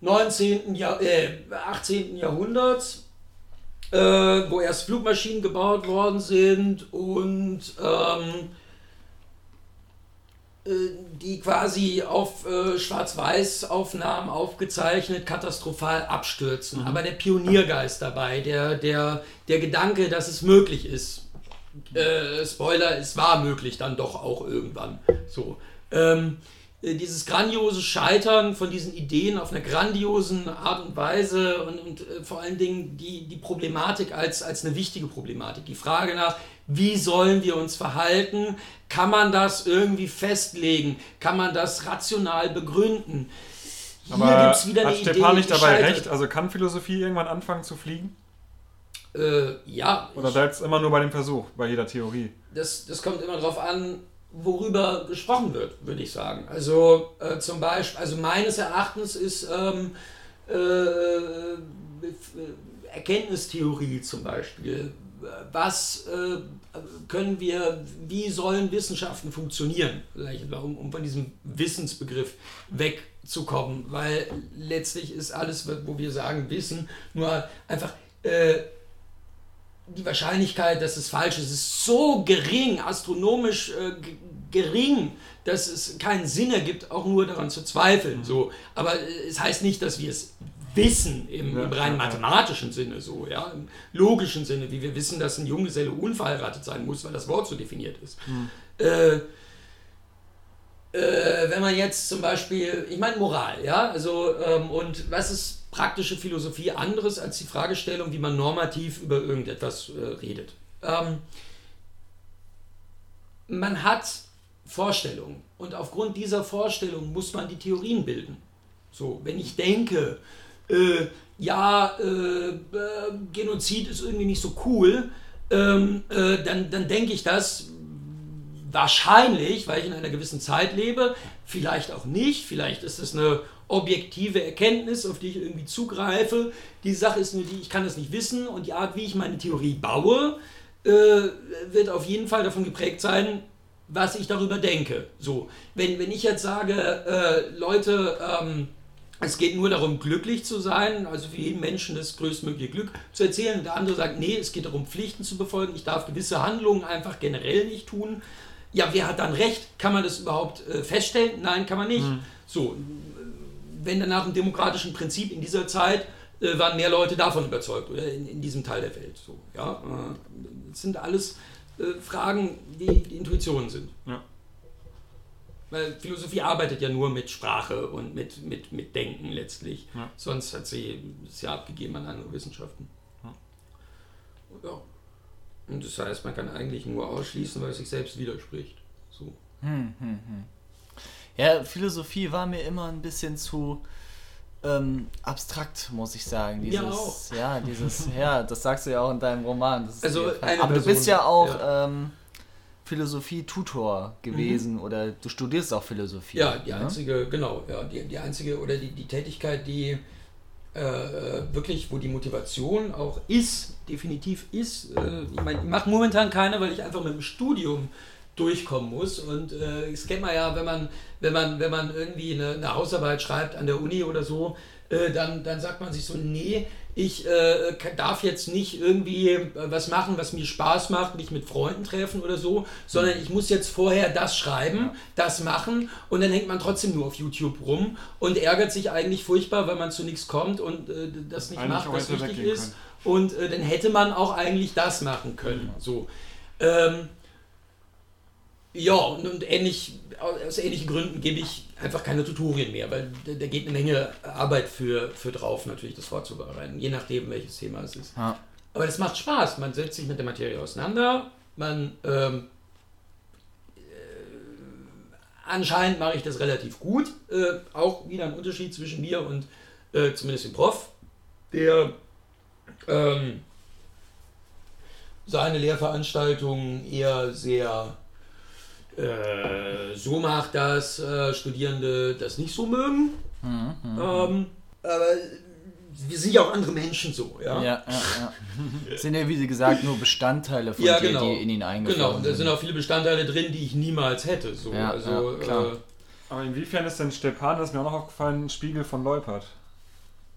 Speaker 1: 19. Jahr, äh, 18. Jahrhunderts, äh, wo erst Flugmaschinen gebaut worden sind und ähm, äh, die quasi auf äh, Schwarz-Weiß-Aufnahmen aufgezeichnet katastrophal abstürzen. Mhm. Aber der Pioniergeist dabei, der, der, der Gedanke, dass es möglich ist. Äh, Spoiler, es war möglich dann doch auch irgendwann. So. Ähm, äh, dieses grandiose Scheitern von diesen Ideen auf einer grandiosen Art und Weise und, und äh, vor allen Dingen die, die Problematik als, als eine wichtige Problematik. Die Frage nach, wie sollen wir uns verhalten? Kann man das irgendwie festlegen? Kann man das rational begründen?
Speaker 2: Hier Aber gibt's wieder hat Stepan nicht dabei recht? Also kann Philosophie irgendwann anfangen zu fliegen?
Speaker 1: Äh, ja.
Speaker 2: Oder bleibt es immer nur bei dem Versuch, bei jeder Theorie?
Speaker 1: Das, das kommt immer darauf an, worüber gesprochen wird, würde ich sagen. Also äh, zum Beispiel, also meines Erachtens ist ähm, äh, Erkenntnistheorie zum Beispiel. Was äh, können wir, wie sollen Wissenschaften funktionieren? Um, um von diesem Wissensbegriff wegzukommen, weil letztlich ist alles, wo wir sagen Wissen, nur einfach äh, die Wahrscheinlichkeit, dass es falsch ist, ist so gering, astronomisch äh, gering, dass es keinen Sinn ergibt, auch nur daran zu zweifeln. So. Aber äh, es heißt nicht, dass wir es wissen im, ja, im rein mathematischen Sinne, so, ja, im logischen Sinne, wie wir wissen, dass ein Junggeselle unverheiratet sein muss, weil das Wort so definiert ist. Mhm. Äh, äh, wenn man jetzt zum Beispiel, ich meine Moral, ja, also ähm, und was ist praktische Philosophie anderes als die Fragestellung, wie man normativ über irgendetwas äh, redet. Ähm, man hat Vorstellungen und aufgrund dieser Vorstellungen muss man die Theorien bilden. So, wenn ich denke, äh, ja, äh, äh Genozid ist irgendwie nicht so cool, ähm, äh, dann, dann denke ich das wahrscheinlich, weil ich in einer gewissen Zeit lebe, vielleicht auch nicht, vielleicht ist es eine objektive Erkenntnis, auf die ich irgendwie zugreife. Die Sache ist nur die, ich kann das nicht wissen und die Art, wie ich meine Theorie baue, äh, wird auf jeden Fall davon geprägt sein, was ich darüber denke. So, wenn, wenn ich jetzt sage, äh, Leute, ähm, es geht nur darum, glücklich zu sein, also für jeden Menschen das größtmögliche Glück zu erzählen. Und der andere sagt, nee, es geht darum, Pflichten zu befolgen. Ich darf gewisse Handlungen einfach generell nicht tun. Ja, wer hat dann recht? Kann man das überhaupt äh, feststellen? Nein, kann man nicht. Mhm. So, wenn dann nach dem demokratischen Prinzip in dieser Zeit äh, waren mehr Leute davon überzeugt, oder in, in diesem Teil der Welt. So, ja? Äh, das sind alles äh, Fragen, die, die Intuitionen sind. Ja. Weil Philosophie arbeitet ja nur mit Sprache und mit, mit, mit Denken letztlich. Ja. Sonst hat sie es ja abgegeben an andere Wissenschaften. Ja. ja. Und das heißt, man kann eigentlich nur ausschließen, weil es sich selbst widerspricht. So. Hm, hm,
Speaker 3: hm. Ja, Philosophie war mir immer ein bisschen zu ähm, abstrakt, muss ich sagen. Dieses, ja, auch. ja, dieses, ja, das sagst du ja auch in deinem Roman.
Speaker 1: also
Speaker 3: Aber du bist ja auch ja. Ähm, Philosophie-Tutor gewesen oder du studierst auch Philosophie.
Speaker 1: Ja, die
Speaker 3: ne?
Speaker 1: einzige, genau, ja, die, die einzige oder die, die Tätigkeit, die äh, wirklich, wo die Motivation auch ist, definitiv ist. Äh, ich meine, ich mache momentan keine, weil ich einfach mit dem Studium durchkommen muss. Und äh, das kennt man ja, wenn man, wenn man, wenn man irgendwie eine, eine Hausarbeit schreibt an der Uni oder so, äh, dann, dann sagt man sich so, nee, ich äh, darf jetzt nicht irgendwie äh, was machen, was mir Spaß macht, mich mit Freunden treffen oder so, sondern ich muss jetzt vorher das schreiben, das machen und dann hängt man trotzdem nur auf YouTube rum und ärgert sich eigentlich furchtbar, weil man zu nichts kommt und äh, das nicht
Speaker 2: Eigentlich
Speaker 1: macht, was wichtig ist. Und äh, dann hätte man auch eigentlich das machen können. So. Ähm, ja, und, und ähnlich, aus ähnlichen Gründen gebe ich einfach keine Tutorien mehr, weil da, geht eine Menge Arbeit für, für drauf, natürlich das vorzubereiten, je nachdem, welches Thema es ist.
Speaker 3: Ja.
Speaker 1: Aber das macht Spaß, man setzt sich mit der Materie auseinander, man ähm, äh, anscheinend mache ich das relativ gut, äh, auch wieder ein Unterschied zwischen mir und äh, zumindest dem Prof, der ähm, seine Lehrveranstaltungen eher sehr äh, so macht, dass äh, Studierende das nicht so mögen.
Speaker 3: Mhm,
Speaker 1: Ähm, aber wir sind ja auch andere Menschen so, ja.
Speaker 3: Ja, ja, ja. Sind ja, wie gesagt, nur Bestandteile von
Speaker 1: Ja,
Speaker 3: dir,
Speaker 1: genau.
Speaker 3: die in ihn eingeflossen
Speaker 1: Genau, und da sind auch viele Bestandteile drin, die ich niemals hätte. So.
Speaker 3: Ja,
Speaker 1: also,
Speaker 3: ja, klar.
Speaker 1: Äh,
Speaker 2: Aber inwiefern ist denn Stepan, das ist mir auch noch aufgefallen, ein Spiegel von Leupert?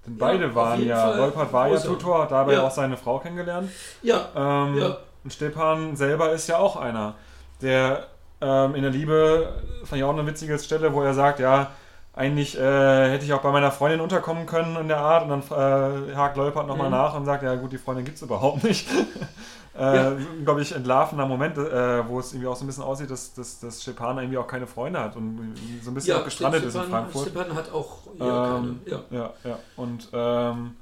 Speaker 2: Denn beide waren ja,
Speaker 1: Fall
Speaker 2: Leupert war ja. Tutor, hat dabei
Speaker 1: Ja.
Speaker 2: auch seine Frau kennengelernt.
Speaker 1: ja,
Speaker 2: Ähm,
Speaker 1: Ja.
Speaker 2: Und Stepan selber ist ja auch einer, der ähm, in der Liebe, fand ich auch eine witzige Stelle, wo er sagt, ja, eigentlich äh, hätte ich auch bei meiner Freundin unterkommen können in der Art und dann äh, hakt Leupert nochmal
Speaker 1: Mhm.
Speaker 2: nach und sagt, ja gut, die Freundin gibt es überhaupt nicht. äh,
Speaker 1: Ja.
Speaker 2: Glaube ich, entlarvender Moment, äh, wo es irgendwie auch so ein bisschen aussieht, dass, dass, dass Stepan irgendwie auch keine Freunde hat und so ein bisschen auch gestrandet ist in
Speaker 1: Stepan-
Speaker 2: Frankfurt.
Speaker 1: Stepan hat auch ja,
Speaker 2: Ähm,
Speaker 1: keine. Ja.
Speaker 2: Ja, ja. Und ähm,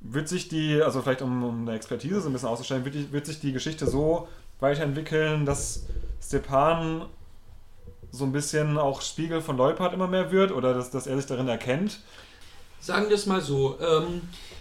Speaker 2: wird sich die, also vielleicht um, um eine Expertise so ein bisschen auszustellen, wird, die, wird sich die Geschichte so weiterentwickeln, dass Stepan so ein bisschen auch Spiegel von Leupart immer mehr wird oder dass, dass er sich darin erkennt?
Speaker 1: Sagen wir es mal so. Ähm, äh,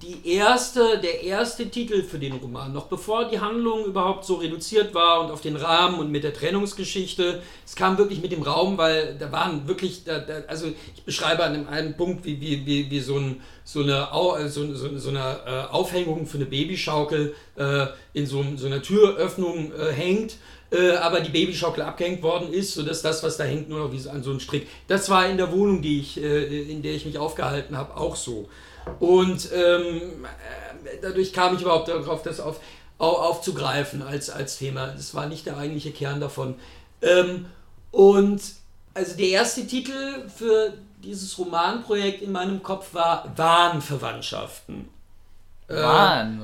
Speaker 1: die erste, der erste Titel für den Roman, noch bevor die Handlung überhaupt so reduziert war und auf den Rahmen und mit der Trennungsgeschichte, es kam wirklich mit dem Raum, weil da waren wirklich, da, da, also ich beschreibe an einem, einem Punkt, wie, wie, wie, wie so, ein, so eine, äh, so, so, so eine äh, Aufhängung für eine Babyschaukel äh, in so, so einer Türöffnung äh, hängt. Äh, aber die Babyschaukel abgehängt worden ist, sodass das, was da hängt, nur noch wie an so einen Strick. Das war in der Wohnung, die ich, äh, in der ich mich aufgehalten habe, auch so. Und ähm, äh, dadurch kam ich überhaupt darauf, das auf, au, aufzugreifen als, als Thema. Das war nicht der eigentliche Kern davon. Ähm, und also der erste Titel für dieses Romanprojekt in meinem Kopf war Wahnverwandtschaften. Äh,
Speaker 3: Wahn.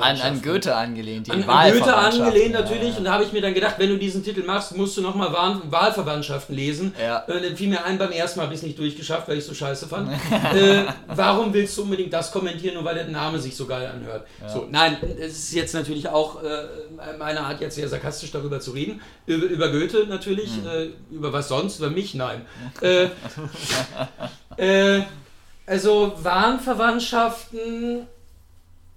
Speaker 3: An, an Goethe angelehnt, die
Speaker 1: An, an Goethe angelehnt
Speaker 3: Ja,
Speaker 1: natürlich.
Speaker 3: ja.
Speaker 1: Und da habe ich mir dann gedacht, wenn du diesen Titel machst, musst du nochmal Wahl, Wahlverwandtschaften lesen.
Speaker 3: Ja.
Speaker 1: Äh, dann fiel mir ein beim ersten Mal, habe ich es nicht durchgeschafft, weil ich es so scheiße fand. äh, warum willst du unbedingt das kommentieren, nur weil der Name sich so geil anhört? So, nein, es ist jetzt natürlich auch äh, meine Art, jetzt sehr sarkastisch darüber zu reden. Über, über Goethe natürlich, äh, über was sonst, über mich, nein. äh, äh, also Wahnverwandtschaften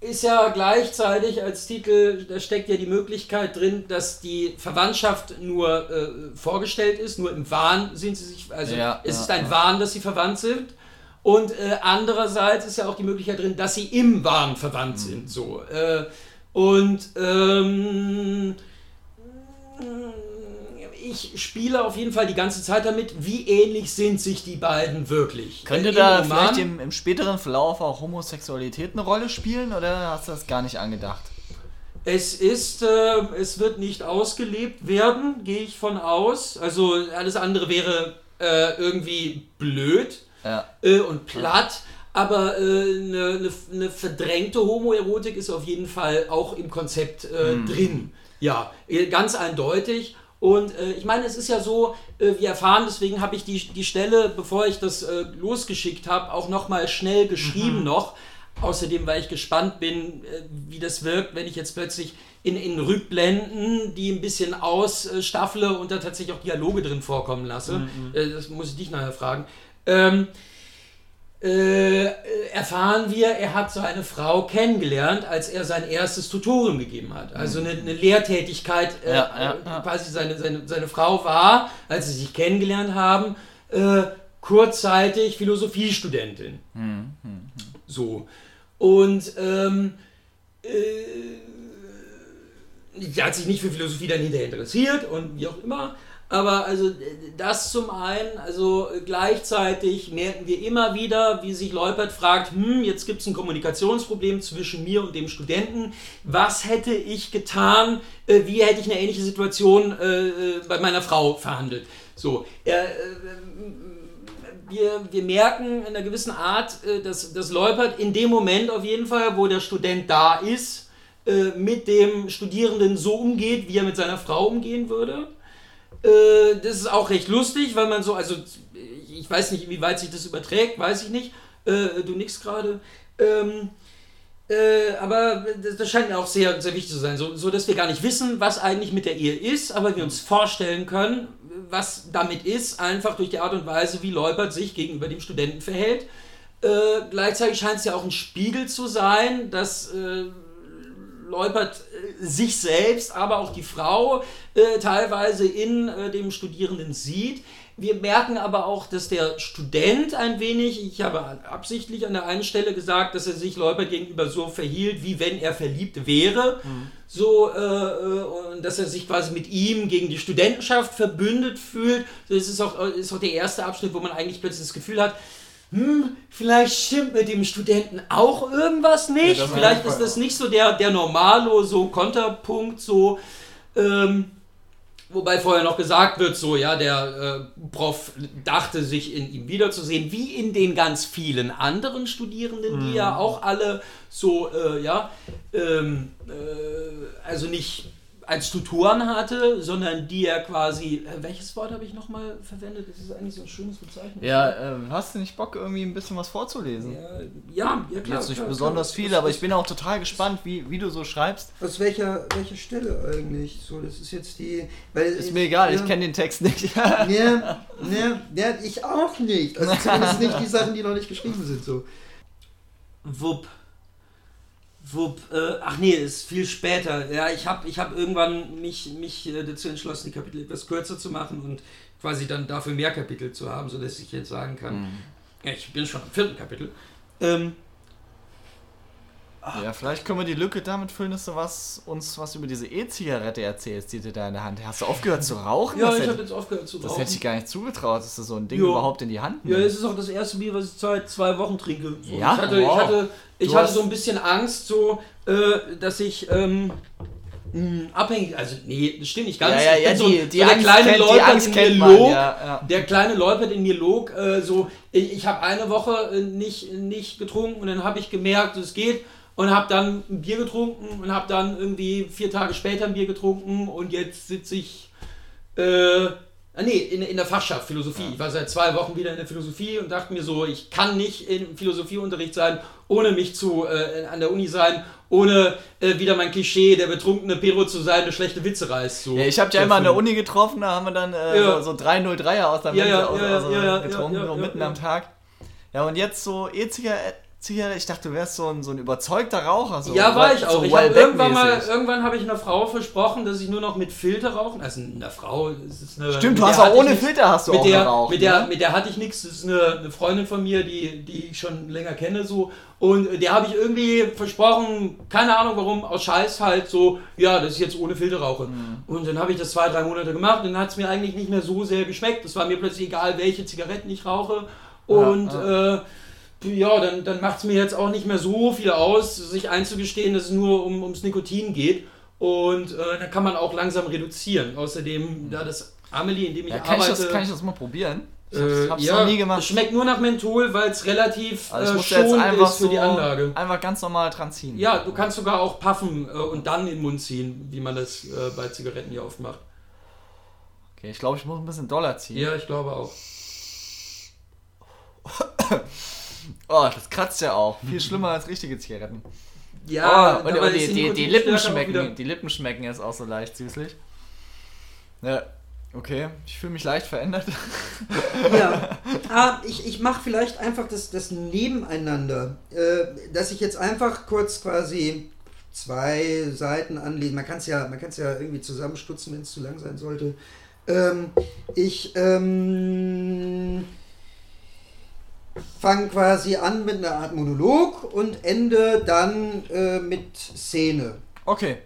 Speaker 1: ist ja gleichzeitig als Titel, da steckt ja die Möglichkeit drin, dass die Verwandtschaft nur äh, vorgestellt ist, nur im Wahn sind sie sich, also
Speaker 3: Ja,
Speaker 1: es
Speaker 3: ja,
Speaker 1: ist ein
Speaker 3: ja.
Speaker 1: Wahn, dass sie verwandt sind. Und äh, andererseits ist ja auch die Möglichkeit drin, dass sie im Wahn verwandt
Speaker 3: Mhm.
Speaker 1: sind. So. Äh, und ähm, ich spiele auf jeden Fall die ganze Zeit damit, wie ähnlich sind sich die beiden wirklich.
Speaker 3: Könnte
Speaker 1: Im
Speaker 3: da
Speaker 1: Roman-
Speaker 3: vielleicht im, im späteren Verlauf auch Homosexualität eine Rolle spielen oder hast du das gar nicht angedacht?
Speaker 1: Es ist, äh, es wird nicht ausgelebt werden, gehe ich von aus. Also alles andere wäre äh, irgendwie blöd
Speaker 3: Ja.
Speaker 1: äh, und platt. Aber eine äh, ne, ne, verdrängte Homoerotik ist auf jeden Fall auch im Konzept äh, drin. Ja, äh, ganz eindeutig. Und äh, ich meine, es ist ja so, äh, wir erfahren, deswegen habe ich die, die Stelle, bevor ich das äh, losgeschickt habe, auch nochmal schnell geschrieben noch. Außerdem, weil ich gespannt bin, äh, wie das wirkt, wenn ich jetzt plötzlich in, in Rückblenden die ein bisschen ausstaffle und da tatsächlich auch Dialoge drin vorkommen lasse. Äh, das muss ich dich nachher fragen. Ähm, äh, erfahren wir, er hat seine Frau kennengelernt, als er sein erstes Tutorium gegeben hat. Also eine, eine Lehrtätigkeit, äh,
Speaker 3: Ja, ja, ja.
Speaker 1: quasi seine, seine, seine Frau war, als sie sich kennengelernt haben, äh, kurzzeitig Philosophiestudentin. So. Und ähm, äh, sie hat sich nicht für Philosophie dann hinterher interessiert und wie auch immer. Aber also das zum einen, also gleichzeitig merken wir immer wieder, wie sich Leupert fragt, hm, jetzt gibt es ein Kommunikationsproblem zwischen mir und dem Studenten. Was hätte ich getan? Äh, wie hätte ich eine ähnliche Situation äh, äh, bei meiner Frau verhandelt? So, wir, wir merken in einer gewissen Art, dass, dass Leupert in dem Moment auf jeden Fall, wo der Student da ist, mit dem Studierenden so umgeht, wie er mit seiner Frau umgehen würde. Äh, Das ist auch recht lustig, weil man so, also ich weiß nicht, wie weit sich das überträgt, weiß ich nicht. Äh, Du nix gerade. Ähm, äh, aber das, das scheint mir auch sehr, sehr wichtig zu sein, so, so dass wir gar nicht wissen, was eigentlich mit der Ehe ist, aber wir uns vorstellen können, was damit ist, einfach durch die Art und Weise, wie Leupert sich gegenüber dem Studenten verhält. Äh, gleichzeitig scheint es ja auch ein Spiegel zu sein, dass äh, Leupert äh, sich selbst, aber auch die Frau äh, teilweise in äh, dem Studierenden sieht. Wir merken aber auch, dass der Student ein wenig, ich habe absichtlich an der einen Stelle gesagt, dass er sich Leupert gegenüber so verhielt, wie wenn er verliebt wäre. So, äh, und dass er sich quasi mit ihm gegen die Studentenschaft verbündet fühlt. Das ist auch, ist auch der erste Abschnitt, wo man eigentlich plötzlich das Gefühl hat, hm, vielleicht stimmt mit dem Studenten auch irgendwas nicht.
Speaker 2: Ja,
Speaker 1: vielleicht ist das nicht so der, der Normalo, so Konterpunkt, so. Ähm, wobei vorher noch gesagt wird, so, ja, der äh, Prof dachte, sich in ihm wiederzusehen, wie in den ganz vielen anderen Studierenden, die ja auch alle so, äh, ja, ähm, äh, also nicht als Tutoren hatte, sondern die er quasi, äh, welches Wort habe ich nochmal verwendet? Das ist eigentlich so ein schönes Bezeichnung.
Speaker 3: Ja, ähm, hast du nicht Bock, irgendwie ein bisschen was vorzulesen?
Speaker 1: Ja, ja, ja klar.
Speaker 3: Jetzt nicht
Speaker 1: klar,
Speaker 3: besonders
Speaker 1: klar.
Speaker 3: viel, aber ich bin auch total gespannt, wie, wie du so schreibst.
Speaker 4: Aus welcher, welcher Stelle eigentlich? So, das ist jetzt die. Weil
Speaker 3: Ist mir egal, ich
Speaker 4: ja,
Speaker 3: kenne den Text nicht.
Speaker 4: Ja, ja, ja, ich auch nicht. Also zumindest nicht die Sachen, die noch nicht geschrieben sind. So.
Speaker 1: Wupp. Wupp. Äh, ach nee, ist viel später. Ja, ich habe ich hab irgendwann mich, mich äh, dazu entschlossen, die Kapitel etwas kürzer zu machen und quasi dann dafür mehr Kapitel zu haben, sodass ich jetzt sagen kann, ja, ich bin schon am vierten Kapitel. Ähm,
Speaker 3: Ja, vielleicht können wir die Lücke damit füllen, dass du was, uns was über diese E-Zigarette erzählst, die du da in der Hand hast. Hast du aufgehört zu rauchen?
Speaker 1: ja,
Speaker 3: das
Speaker 1: ich habe jetzt aufgehört zu
Speaker 3: das
Speaker 1: rauchen.
Speaker 3: hätte ich gar nicht zugetraut, dass du so ein Ding
Speaker 1: Ja.
Speaker 3: überhaupt in die Hand
Speaker 1: Ja,
Speaker 3: nimmst.
Speaker 1: es ist auch das erste Bier, was ich seit zwei Wochen trinke. So,
Speaker 3: Ja?
Speaker 1: Ich hatte, ich
Speaker 3: Wow.
Speaker 1: hatte, ich hatte so ein bisschen Angst, so, äh, dass ich ähm, mh, abhängig, also nee, das stimmt nicht ganz.
Speaker 3: ja, ja,
Speaker 1: Ich
Speaker 3: ja,
Speaker 1: so,
Speaker 3: die,
Speaker 1: so der kleine
Speaker 3: kennt,
Speaker 1: Leupert in mir
Speaker 3: man.
Speaker 1: log,
Speaker 3: Ja, ja.
Speaker 1: der kleine Leupert in mir log, äh, so, ich, ich habe eine Woche äh, nicht, nicht getrunken und dann habe ich gemerkt, es geht und habe dann ein Bier getrunken und habe dann irgendwie vier Tage später ein Bier getrunken und jetzt sitze ich äh, ah, nee, in, in der Fachschaft Philosophie. Ich war seit zwei Wochen wieder in der Philosophie und dachte mir so, ich kann nicht im Philosophieunterricht sein, ohne mich zu äh, an der Uni sein, ohne äh, wieder mein Klischee, der betrunkene Pero zu sein, der schlechte Witze reißt. So.
Speaker 3: Ja, ich habe ja immer an der Uni getroffen, da haben wir dann äh,
Speaker 1: Ja.
Speaker 3: so, so 303er aus der
Speaker 1: Ja,
Speaker 3: Mensa
Speaker 1: ja, ja, ja, ja,
Speaker 3: getrunken,
Speaker 1: ja, ja,
Speaker 3: so
Speaker 1: ja,
Speaker 3: mitten
Speaker 1: ja.
Speaker 3: am Tag. Ja, und jetzt so E-Zigarette, Zigarette, ich dachte, du wärst so ein, so ein überzeugter Raucher. So
Speaker 1: Ja, war ich
Speaker 3: so
Speaker 1: auch. Ich hab irgendwann mal, irgendwann habe ich einer Frau versprochen, dass ich nur noch mit Filter rauchen. Also einer Frau, ist eine.
Speaker 3: Stimmt, du hast auch ohne
Speaker 1: nichts-
Speaker 3: Filter hast du
Speaker 1: mit
Speaker 3: auch
Speaker 1: der,
Speaker 3: geraucht.
Speaker 1: mit der,
Speaker 3: ne?
Speaker 1: mit der hatte ich nichts. Das ist eine, eine Freundin von mir, die, die ich schon länger kenne, so. Und der habe ich irgendwie versprochen, keine Ahnung warum, aus Scheiß halt so, ja, dass ich jetzt ohne Filter rauche.
Speaker 3: Mhm.
Speaker 1: Und dann habe ich das zwei, drei Monate gemacht und dann hat es mir eigentlich nicht mehr so sehr geschmeckt. Es war mir plötzlich egal, welche Zigaretten ich rauche. Und
Speaker 3: Ja,
Speaker 1: Äh, ja, dann, dann macht es mir jetzt auch nicht mehr so viel aus, sich einzugestehen, dass es nur um, ums Nikotin geht. Und äh, dann kann man auch langsam reduzieren. Außerdem, da das Amelie, in dem ich
Speaker 3: ja, kann, ich
Speaker 1: arbeite.
Speaker 3: das, kann ich das mal probieren? Ich hab's,
Speaker 1: äh,
Speaker 3: hab's
Speaker 1: ja,
Speaker 3: noch nie gemacht.
Speaker 1: Es schmeckt nur nach Menthol, weil es relativ
Speaker 3: Also ich
Speaker 1: äh, schonend ist für
Speaker 3: so
Speaker 1: die Anlage.
Speaker 3: einfach ganz normal dran ziehen.
Speaker 1: Ja, du kannst sogar auch puffen äh, und dann in den Mund ziehen, wie man das äh, bei Zigaretten ja oft macht.
Speaker 3: Okay, ich glaube, ich muss ein bisschen Dollar ziehen.
Speaker 1: Ja, ich glaube auch.
Speaker 3: Oh, das kratzt ja auch. Viel schlimmer als richtige Zigaretten.
Speaker 1: Ja,
Speaker 3: oh, und, und die,
Speaker 1: ist
Speaker 3: die, die,
Speaker 1: Nikotinstärke
Speaker 3: Lippen schmecken, die Lippen schmecken jetzt auch so leicht süßlich. Ja. Okay, ich fühle mich leicht verändert.
Speaker 4: Ja, ah, ich, ich mache vielleicht einfach das, das Nebeneinander, äh, dass ich jetzt einfach kurz quasi zwei Seiten anlese. Man kann es ja, ja irgendwie zusammenstutzen, wenn es zu lang sein sollte. Ähm, ich ähm, fange quasi an mit einer Art Monolog und ende dann äh, mit Szene.
Speaker 3: Okay.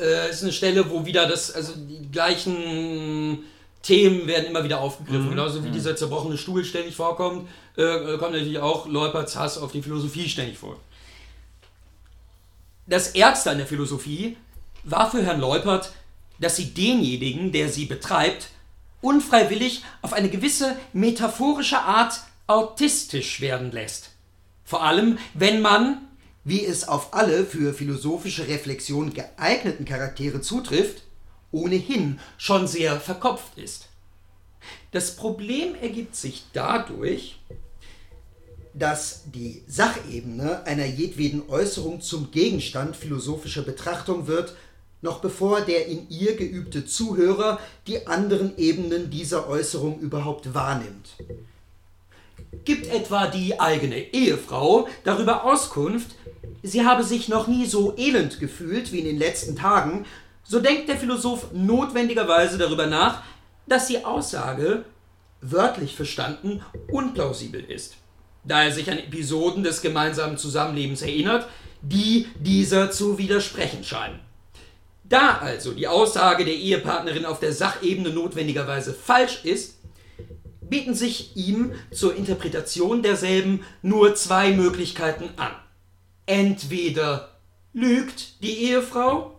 Speaker 1: Äh, ist eine Stelle, wo wieder das, also die gleichen Themen werden immer wieder aufgegriffen.
Speaker 2: Mhm.
Speaker 1: Genauso wie
Speaker 2: Mhm.
Speaker 1: dieser zerbrochene Stuhl ständig vorkommt, äh, kommt natürlich auch Leuperts Hass auf die Philosophie ständig vor. Das Ärgste an der Philosophie war für Herrn Leupert, dass sie denjenigen, der sie betreibt, unfreiwillig auf eine gewisse metaphorische Art autistisch werden lässt. Vor allem, wenn man,
Speaker 4: Wie es auf alle für philosophische Reflexion geeigneten Charaktere zutrifft,
Speaker 1: ohnehin schon sehr verkopft ist. Das Problem ergibt sich dadurch,
Speaker 4: dass die Sachebene einer jedweden Äußerung zum Gegenstand philosophischer Betrachtung wird, noch bevor der in ihr geübte Zuhörer die anderen Ebenen dieser Äußerung überhaupt wahrnimmt.
Speaker 1: gibt etwa die eigene Ehefrau darüber Auskunft, sie habe sich noch nie so elend gefühlt wie in den letzten Tagen, so denkt der Philosoph notwendigerweise darüber nach, dass die Aussage, wörtlich verstanden, unplausibel ist, da er sich an Episoden des gemeinsamen Zusammenlebens erinnert, die dieser zu widersprechen scheinen. Da also die Aussage der Ehepartnerin auf der Sachebene notwendigerweise falsch ist, bieten sich ihm zur Interpretation derselben nur zwei Möglichkeiten an. Entweder lügt die Ehefrau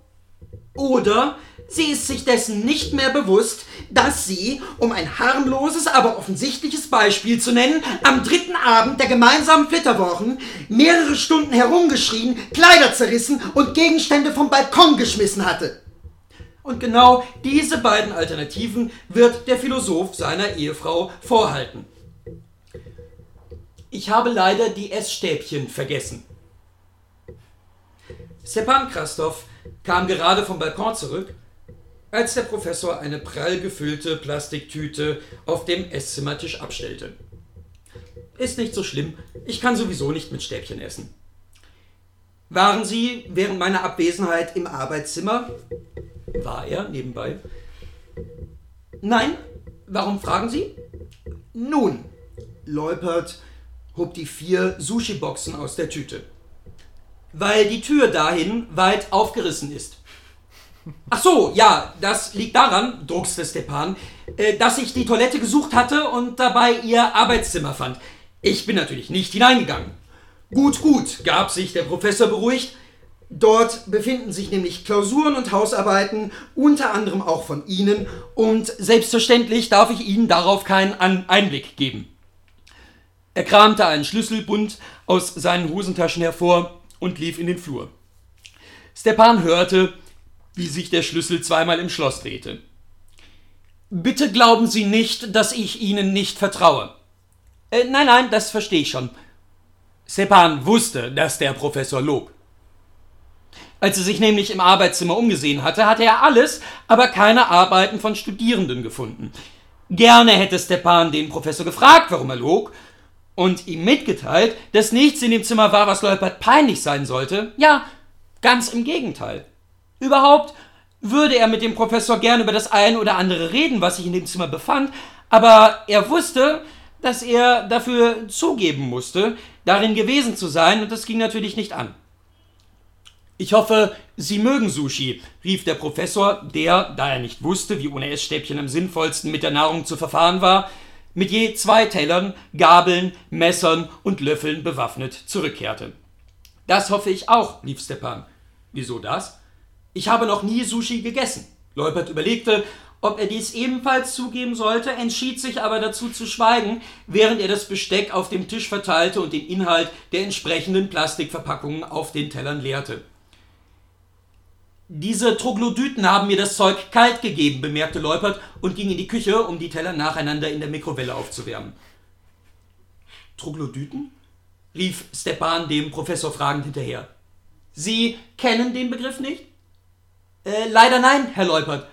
Speaker 1: oder sie ist sich dessen nicht mehr bewusst, dass sie, um ein harmloses, aber offensichtliches Beispiel zu nennen, am dritten Abend der gemeinsamen Flitterwochen mehrere Stunden herumgeschrien, Kleider zerrissen und Gegenstände vom Balkon geschmissen hatte. Und genau diese beiden Alternativen wird der Philosoph seiner Ehefrau vorhalten. Ich habe leider die Essstäbchen vergessen. Stepan Krastow kam gerade vom Balkon zurück, als der Professor eine prall gefüllte Plastiktüte auf dem Esszimmertisch abstellte. Ist nicht so schlimm, ich kann sowieso nicht mit Stäbchen essen. Waren Sie während meiner Abwesenheit im Arbeitszimmer? War er nebenbei? Nein, warum fragen Sie? Nun, Leupert hob die vier Sushi-Boxen aus der Tüte. Weil die Tür dahin weit aufgerissen ist. Ach so, ja, das liegt daran, druckste Stepan, äh, dass ich die Toilette gesucht hatte und dabei ihr Arbeitszimmer fand. Ich bin natürlich nicht hineingegangen. Gut, gut, gab sich der Professor beruhigt. Dort befinden sich nämlich Klausuren und Hausarbeiten, unter anderem auch von Ihnen, und selbstverständlich darf ich Ihnen darauf keinen Einblick geben. Er kramte einen Schlüsselbund aus seinen Hosentaschen hervor und lief in den Flur. Stepan hörte, wie sich der Schlüssel zweimal im Schloss drehte. Bitte glauben Sie nicht, dass ich Ihnen nicht vertraue. Äh, nein, nein, das verstehe ich schon. Stepan wusste, dass der Professor log. Als er sich nämlich im Arbeitszimmer umgesehen hatte, hatte er alles, aber keine Arbeiten von Studierenden gefunden. Gerne hätte Stepan den Professor gefragt, warum er log, und ihm mitgeteilt, dass nichts in dem Zimmer war, was Leupert peinlich sein sollte. Ja, ganz im Gegenteil. Überhaupt würde er mit dem Professor gern über das eine oder andere reden, was sich in dem Zimmer befand, aber er wusste, dass er dafür zugeben musste, darin gewesen zu sein, und das ging natürlich nicht an. Ich hoffe, Sie mögen Sushi, rief der Professor, der, da er nicht wusste, wie ohne Essstäbchen am sinnvollsten mit der Nahrung zu verfahren war, mit je zwei Tellern, Gabeln, Messern und Löffeln bewaffnet zurückkehrte. Das hoffe ich auch, rief Stepan. Wieso das? Ich habe noch nie Sushi gegessen. Leupert überlegte, ob er dies ebenfalls zugeben sollte, entschied sich aber dazu zu schweigen, während er das Besteck auf dem Tisch verteilte und den Inhalt der entsprechenden Plastikverpackungen auf den Tellern leerte. Diese Troglodyten haben mir das Zeug kalt gegeben, bemerkte Leupert und ging in die Küche, um die Teller nacheinander in der Mikrowelle aufzuwärmen. Troglodyten? rief Stepan dem Professor fragend hinterher. Sie kennen den Begriff nicht? Äh, leider nein, Herr Leupert.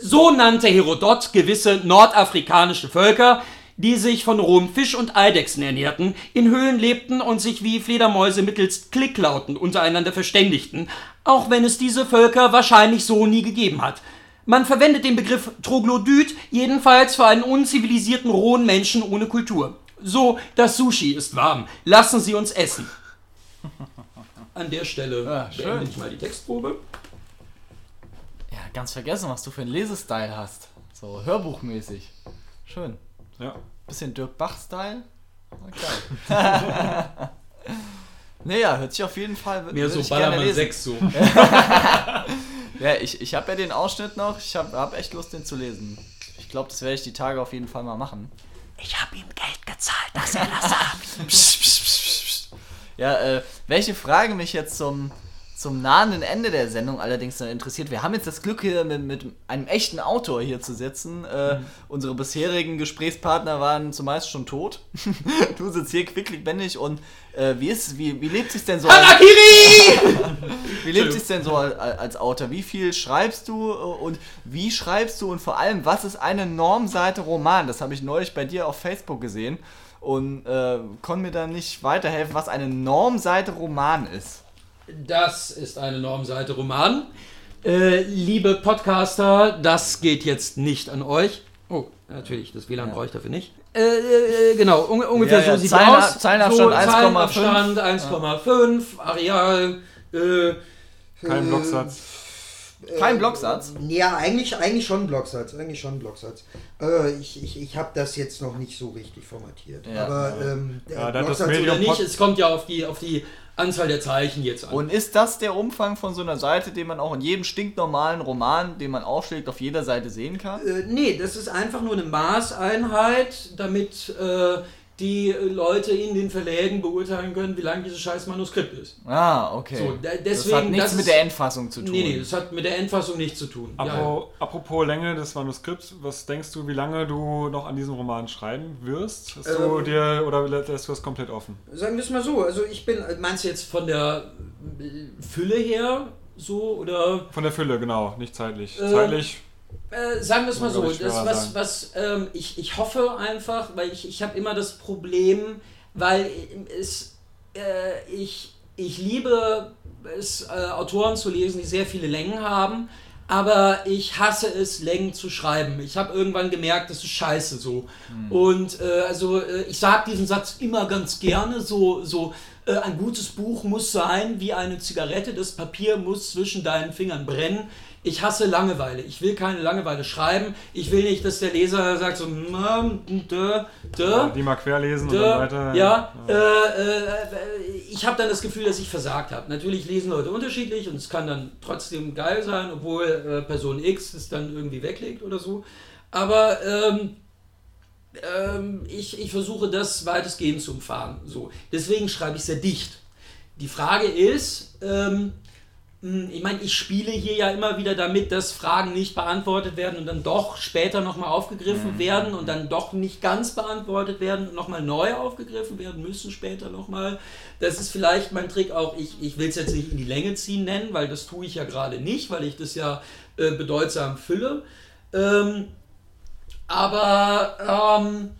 Speaker 1: So nannte Herodot gewisse nordafrikanische Völker, die sich von rohem Fisch und Eidechsen ernährten, in Höhlen lebten und sich wie Fledermäuse mittels Klicklauten untereinander verständigten, auch wenn es diese Völker wahrscheinlich so nie gegeben hat. Man verwendet den Begriff Troglodyt jedenfalls für einen unzivilisierten rohen Menschen ohne Kultur. So, das Sushi ist warm. Lassen Sie uns essen. An der Stelle
Speaker 3: Ja, schön.
Speaker 1: beende ich mal die Textprobe.
Speaker 3: Ja, ganz vergessen, was du für einen Lesestyle hast. So hörbuchmäßig. Schön.
Speaker 2: Ja.
Speaker 3: Bisschen Dirk Bach-Style. Geil. Naja, hört sich auf jeden Fall.
Speaker 1: Mehr so Ballermann
Speaker 3: lesen.
Speaker 1: 6 so.
Speaker 3: Ja, ich, ich habe ja den Ausschnitt noch. Ich habe hab echt Lust, den zu lesen. Ich glaube, das werde ich die Tage auf jeden Fall mal machen.
Speaker 1: Ich habe ihm Geld gezahlt, dass er das sagt.
Speaker 3: Ja, äh, welche Frage mich jetzt zum, zum nahenden Ende der Sendung allerdings noch interessiert. Wir haben jetzt das Glück, hier mit, mit einem echten Autor hier zu sitzen. Äh, Unsere bisherigen Gesprächspartner waren zumeist schon tot. du sitzt hier quicklebendig und äh, wie, ist, wie, wie lebt sich denn so? Als,
Speaker 1: Harakiri!
Speaker 3: wie lebt sich denn so als, als Autor? Wie viel schreibst du äh, und wie schreibst du und vor allem, was ist eine Normseite Roman? Das habe ich neulich bei dir auf Facebook gesehen und äh, konnte mir dann nicht weiterhelfen, was eine Normseite Roman ist.
Speaker 1: Das ist eine Normseite Roman. Äh, liebe Podcaster, das geht jetzt nicht an euch. Oh, natürlich, das WLAN brauche ich dafür nicht. Äh, äh, genau, un ungefähr
Speaker 3: Ja, ja,
Speaker 1: so sieht
Speaker 3: Zeilen-
Speaker 1: aus.
Speaker 3: Zeilenabstand
Speaker 1: so,
Speaker 3: 1,5.
Speaker 1: Zeilenabstand 1,5, Areal. Äh,
Speaker 2: Kein Blocksatz.
Speaker 3: Kein Blocksatz?
Speaker 4: Ja, eigentlich, eigentlich schon ein Blocksatz. Eigentlich schon Blocksatz. Äh, ich ich, ich habe das jetzt noch nicht so richtig formatiert.
Speaker 3: Ja.
Speaker 4: Aber ähm,
Speaker 2: Ja,
Speaker 4: Blocksatz
Speaker 1: oder nicht, es kommt ja auf die, auf die Anzahl der Zeichen jetzt an.
Speaker 3: Und ist das der Umfang von so einer Seite, den man auch in jedem stinknormalen Roman, den man aufschlägt, auf jeder Seite sehen kann?
Speaker 1: Äh, nee, das ist einfach nur eine Maßeinheit, damit äh, die Leute in den Verlägen beurteilen können, wie lang dieses scheiß Manuskript ist.
Speaker 3: Ah, okay.
Speaker 1: So, da-
Speaker 3: das
Speaker 1: deswegen,
Speaker 3: hat nichts
Speaker 1: das
Speaker 3: mit der Endfassung zu tun.
Speaker 1: Nee, nee, das hat mit der Endfassung nichts zu tun. Ja, ja.
Speaker 2: Apro- Apropos Länge des Manuskripts, was denkst du, wie lange du noch an diesem Roman schreiben wirst? Hast du
Speaker 4: Ähm,
Speaker 2: dir oder lässt du das komplett offen?
Speaker 4: Sagen wir es mal so. Also ich bin.
Speaker 1: Meinst du jetzt von der Fülle her so oder
Speaker 2: Von der Fülle, genau, nicht zeitlich.
Speaker 1: Ähm,
Speaker 2: Zeitlich,
Speaker 1: äh, sagen wir es mal so, das was, was ähm, ich, ich hoffe einfach, weil ich, ich habe immer das Problem, weil es äh, ich, ich liebe es, äh, Autoren zu lesen, die sehr viele Längen haben, aber ich hasse es, Längen zu schreiben. Ich habe irgendwann gemerkt, das ist scheiße so. Und äh, also äh, ich sage diesen Satz immer ganz gerne, so, so äh, ein gutes Buch muss sein wie eine Zigarette, das Papier muss zwischen deinen Fingern brennen. Ich hasse Langeweile. Ich will keine Langeweile schreiben. Ich will nicht, dass der Leser sagt so, "Mm, dö, dö.
Speaker 2: die mal querlesen und
Speaker 1: Dö,
Speaker 2: dann weiter.
Speaker 1: ja, Äh, äh, ich habe dann das Gefühl, dass ich versagt habe. Natürlich lesen Leute unterschiedlich und es kann dann trotzdem geil sein, obwohl äh, Person X es dann irgendwie weglegt oder so. Aber ähm, ähm, ich, ich versuche das weitestgehend zu umfahren. So. Deswegen schreibe ich sehr dicht. Die Frage ist, ähm, ich meine, ich spiele hier ja immer wieder damit, dass Fragen nicht beantwortet werden und dann doch später nochmal aufgegriffen werden und dann doch nicht ganz beantwortet werden und nochmal neu aufgegriffen werden müssen später nochmal. Das ist vielleicht mein Trick auch, ich, ich will es jetzt nicht in die Länge ziehen nennen, weil das tue ich ja gerade nicht, weil ich das ja äh, bedeutsam fülle. Ähm, aber ähm,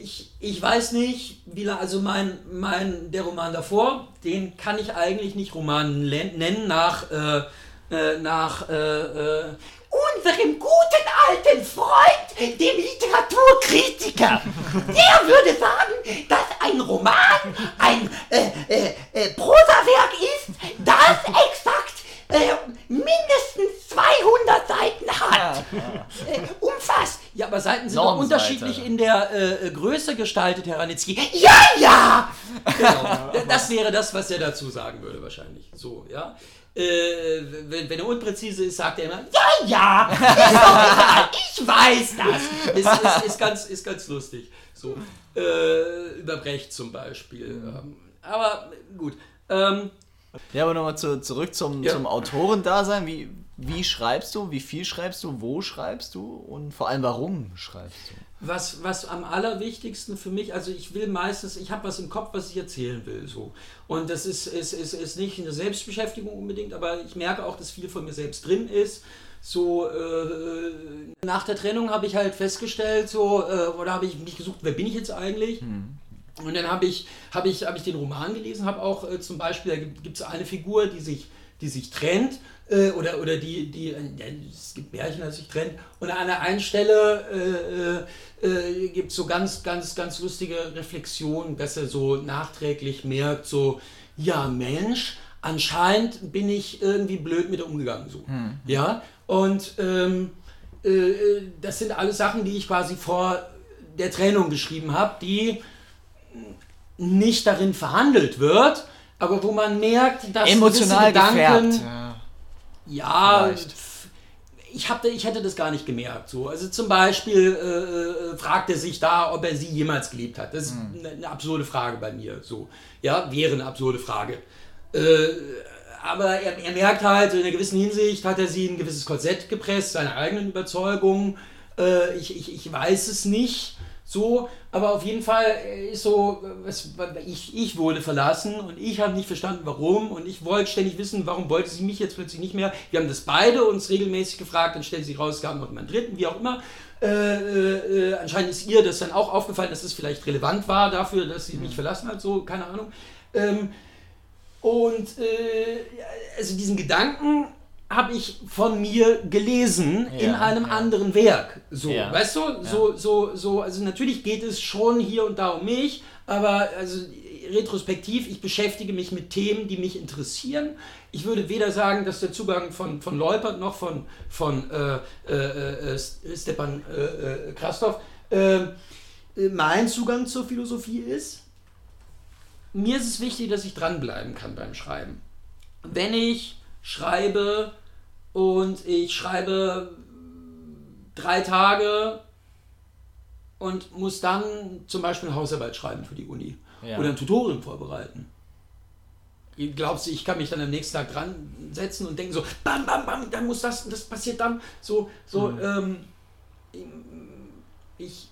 Speaker 1: ich, ich weiß nicht, wie lange, also mein, mein, der Roman davor, den kann ich eigentlich nicht Roman nennen nach, äh, äh, nach äh, äh, unserem guten alten Freund, dem Literaturkritiker. Der würde sagen, dass ein Roman ein äh, Prosawerk ist, das exakt mindestens 200 Seiten hat. Äh, umfasst. Ja, aber Seiten sind doch
Speaker 3: Normseite.
Speaker 1: unterschiedlich in der äh, äh, Größe gestaltet, Herr Ranitzky. Ja, ja! Genau. Das wäre das, was er dazu sagen würde, wahrscheinlich. So, ja. Äh, wenn, wenn er unpräzise ist, sagt er immer, ja, ja, ist doch egal, ich weiß das. Ist, ist, ist, ganz, ist ganz lustig. So, äh, über Brecht zum Beispiel. Ähm, aber gut. Ähm,
Speaker 3: Ja, aber nochmal zu, zurück zum,
Speaker 1: Ja.
Speaker 3: zum Autorendasein. Wie, wie schreibst du? Wie viel schreibst du? Wo schreibst du? Und vor allem, warum schreibst du?
Speaker 1: was, was am allerwichtigsten für mich, also ich will meistens, ich habe was im Kopf, was ich erzählen will. So. Und das ist, ist, ist, ist nicht eine Selbstbeschäftigung unbedingt, aber ich merke auch, dass viel von mir selbst drin ist. so äh, nach der Trennung habe ich halt festgestellt, so, äh, oder habe ich mich gesucht, wer bin ich jetzt eigentlich?
Speaker 3: Hm.
Speaker 1: Und dann habe ich, hab ich, hab ich den Roman gelesen, habe auch äh, zum Beispiel, da gibt es eine Figur, die sich, die sich trennt, äh, oder, oder die, die äh, es gibt Märchen, das sich trennt, und an der einen Stelle äh, äh, gibt es so ganz, ganz, ganz lustige Reflexionen, dass er so nachträglich merkt, so, ja Mensch, anscheinend bin ich irgendwie blöd mit umgegangen, so.
Speaker 3: Hm.
Speaker 1: Ja, und ähm, äh, das sind alles Sachen, die ich quasi vor der Trennung geschrieben habe, die nicht darin verhandelt wird, aber wo man merkt, dass
Speaker 3: Emotional
Speaker 1: Gedanken,
Speaker 3: gefärbt. Ja.
Speaker 1: ja, ich, hab, ich hätte das gar nicht gemerkt. So. Also zum Beispiel äh, äh, fragt er sich da, ob er sie jemals geliebt hat. Das ist eine, eine absurde Frage bei mir. So. Ja, wäre eine absurde Frage. Äh, aber er, er merkt halt, in einer gewissen Hinsicht hat er sie in ein gewisses Korsett gepresst, seine eigenen Überzeugungen. Äh, ich, ich, ich weiß es nicht so, aber auf jeden Fall ist so, was, ich, ich wurde verlassen und ich habe nicht verstanden, warum und ich wollte ständig wissen, warum wollte sie mich jetzt plötzlich nicht mehr. Wir haben das beide uns regelmäßig gefragt, dann stellt sie raus, es gab noch einen dritten, wie auch immer. Äh, äh, äh, anscheinend ist ihr das dann auch aufgefallen, dass es vielleicht relevant war dafür, dass sie mich verlassen hat, so, keine Ahnung. Ähm, und äh, also diesen Gedanken habe ich von mir gelesen
Speaker 3: Ja,
Speaker 1: in einem
Speaker 3: ja.
Speaker 1: anderen Werk. So,
Speaker 3: Ja,
Speaker 1: weißt du? So, so, so, also natürlich geht es schon hier und da um mich, aber also retrospektiv, ich beschäftige mich mit Themen, die mich interessieren. Ich würde weder sagen, dass der Zugang von, von Leupert noch von, von äh, äh, äh, Stepan äh, äh, Krastow äh, äh, mein Zugang zur Philosophie ist. Mir ist es wichtig, dass ich dranbleiben kann beim Schreiben. Wenn ich schreibe und ich schreibe drei Tage und muss dann zum Beispiel Hausarbeit schreiben für die Uni
Speaker 3: Ja.
Speaker 1: oder ein Tutorium vorbereiten. Glaubst du, ich kann mich dann am nächsten Tag dran setzen und denken so, bam, bam, bam, dann muss das, das passiert dann, so, so, ähm, ich,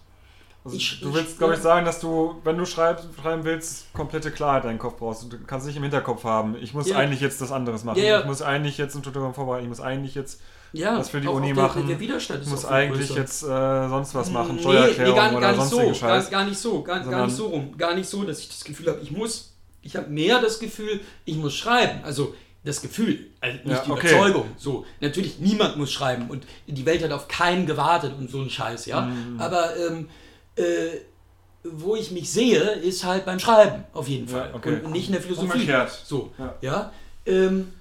Speaker 2: Also
Speaker 1: Ich-
Speaker 2: du willst, glaube ich, sagen, dass du, wenn du schreibst, schreiben willst, komplette Klarheit in deinem Kopf brauchst. Du kannst nicht im Hinterkopf haben, ich muss
Speaker 1: Ja.
Speaker 2: eigentlich jetzt das anderes machen.
Speaker 1: Ja.
Speaker 2: Ich muss eigentlich jetzt ein Tutorial vorbereiten. Ich muss eigentlich jetzt,
Speaker 1: ja,
Speaker 2: Was für die Uni
Speaker 1: der,
Speaker 2: machen.
Speaker 1: Der Widerstand
Speaker 2: ich
Speaker 1: ist
Speaker 2: muss eigentlich
Speaker 1: größer.
Speaker 2: jetzt äh, sonst was machen.
Speaker 1: Nee,
Speaker 2: Steuererklärung
Speaker 1: nee, gar,
Speaker 2: oder
Speaker 1: gar nicht so, gar, gar nicht so, gar, gar nicht so rum, gar nicht so, dass ich das Gefühl habe, ich muss. Ich habe mehr das Gefühl, ich muss schreiben. Also das Gefühl, also nicht
Speaker 2: Ja,
Speaker 1: die
Speaker 2: okay.
Speaker 1: Überzeugung. So, natürlich niemand muss schreiben und die Welt hat auf keinen gewartet und so ein Scheiß, ja.
Speaker 2: Mhm.
Speaker 1: Aber ähm, äh, wo ich mich sehe, ist halt beim Schreiben auf jeden
Speaker 2: Ja,
Speaker 1: Fall
Speaker 2: okay.
Speaker 1: und nicht in der Philosophie.
Speaker 2: Umgekehrt.
Speaker 1: So,
Speaker 2: Ja.
Speaker 1: ja. Ähm,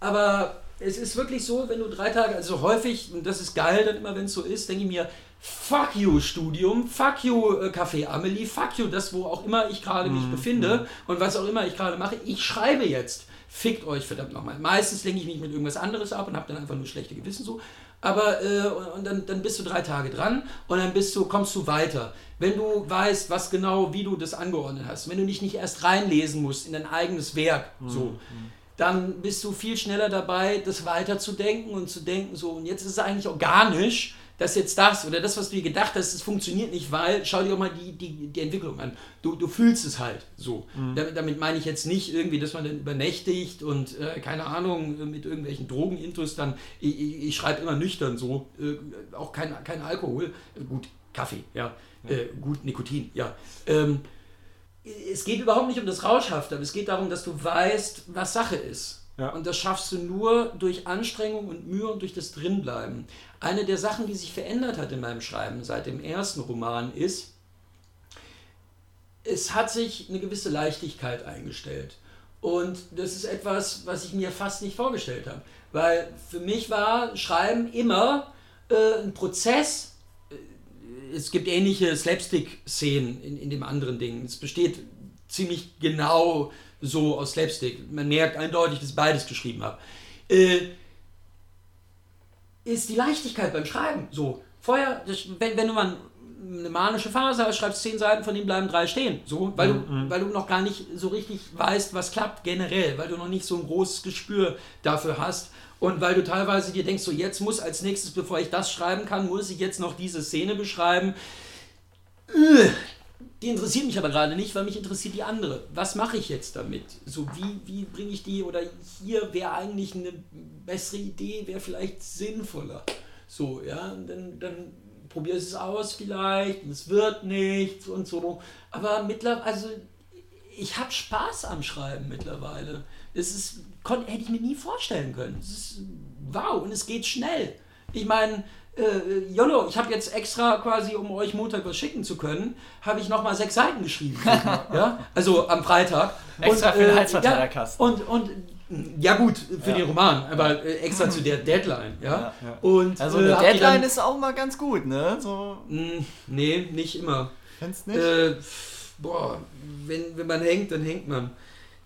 Speaker 1: aber es ist wirklich so, wenn du drei Tage, also häufig, und das ist geil dann immer, wenn es so ist, denke ich mir, fuck you Studium, fuck you äh, Café Amelie, fuck you das, wo auch immer ich gerade mich befinde und was auch immer ich gerade mache, ich schreibe jetzt. Fickt euch verdammt nochmal. Meistens lenke ich mich mit irgendwas anderes ab und habe dann einfach nur schlechte Gewissen so. Aber äh, und, dann, dann bist du drei Tage dran und dann bist du, kommst du weiter. Wenn du weißt, was genau, wie du das angeordnet hast, wenn du dich nicht erst reinlesen musst in dein eigenes Werk, so, dann bist du viel schneller dabei, das weiterzudenken und zu denken, so, und jetzt ist es eigentlich organisch, dass jetzt das oder das, was du dir gedacht hast, das funktioniert nicht, weil, schau dir doch mal die, die, die Entwicklung an. Du, du fühlst es halt so. Damit, damit meine ich jetzt nicht irgendwie, dass man dann übernächtigt und, äh, keine Ahnung, mit irgendwelchen Drogenintus dann, ich, ich, ich schreibe immer nüchtern so, äh, auch kein, kein Alkohol, gut, Kaffee, ja, Äh, gut, Nikotin, ja. Ähm, es geht überhaupt nicht um das Rauschhafte, aber es geht darum, dass du weißt, was Sache ist.
Speaker 2: Ja.
Speaker 1: Und das schaffst du nur durch Anstrengung und Mühe und durch das Drinbleiben. Eine der Sachen, die sich verändert hat in meinem Schreiben seit dem ersten Roman ist, es hat sich eine gewisse Leichtigkeit eingestellt. Und das ist etwas, was ich mir fast nicht vorgestellt habe. Weil für mich war Schreiben immer äh, ein Prozess, es gibt ähnliche Slapstick-Szenen in, in dem anderen Ding. Es besteht ziemlich genau so aus Slapstick. Man merkt eindeutig, dass ich beides geschrieben habe. Äh, ist die Leichtigkeit beim Schreiben so. Vorher, das, wenn, wenn du mal eine manische Phase hast, schreibst zehn Seiten, von denen bleiben drei stehen. So, weil, du, weil du noch gar nicht so richtig weißt, was klappt generell, weil du noch nicht so ein großes Gespür dafür hast. Und weil du teilweise dir denkst, so jetzt muss als nächstes, bevor ich das schreiben kann, muss ich jetzt noch diese Szene beschreiben. Die interessiert mich aber gerade nicht, weil mich interessiert die andere. Was mache ich jetzt damit? So, wie, wie bringe ich die, oder hier wäre eigentlich eine bessere Idee, wäre vielleicht sinnvoller. So, ja, und dann, dann probierst es aus vielleicht, und es wird nichts und so. Aber mittlerweile, also ich habe Spaß am Schreiben mittlerweile. Das ist, kon, hätte ich mir nie vorstellen können. Es ist wow und es geht schnell. Ich meine, äh, Jollo, ich habe jetzt extra quasi, um euch Montag was schicken zu können, habe ich nochmal sechs Seiten geschrieben. ja? Also am Freitag.
Speaker 3: Extra
Speaker 1: und,
Speaker 3: für den
Speaker 1: äh,
Speaker 3: Heizverteilerkasten.
Speaker 1: Ja, und, und ja gut, für
Speaker 3: Ja.
Speaker 1: den Roman, aber äh, extra zu der Deadline. Ja?
Speaker 3: Ja.
Speaker 2: Ja.
Speaker 1: Und,
Speaker 3: Also
Speaker 1: äh,
Speaker 3: eine
Speaker 1: die
Speaker 3: Deadline
Speaker 1: dann,
Speaker 3: ist auch mal ganz gut, ne? So,
Speaker 1: Mh, Nee, nicht immer.
Speaker 3: findest nicht?
Speaker 4: Äh, boah, wenn, wenn man hängt, dann hängt man.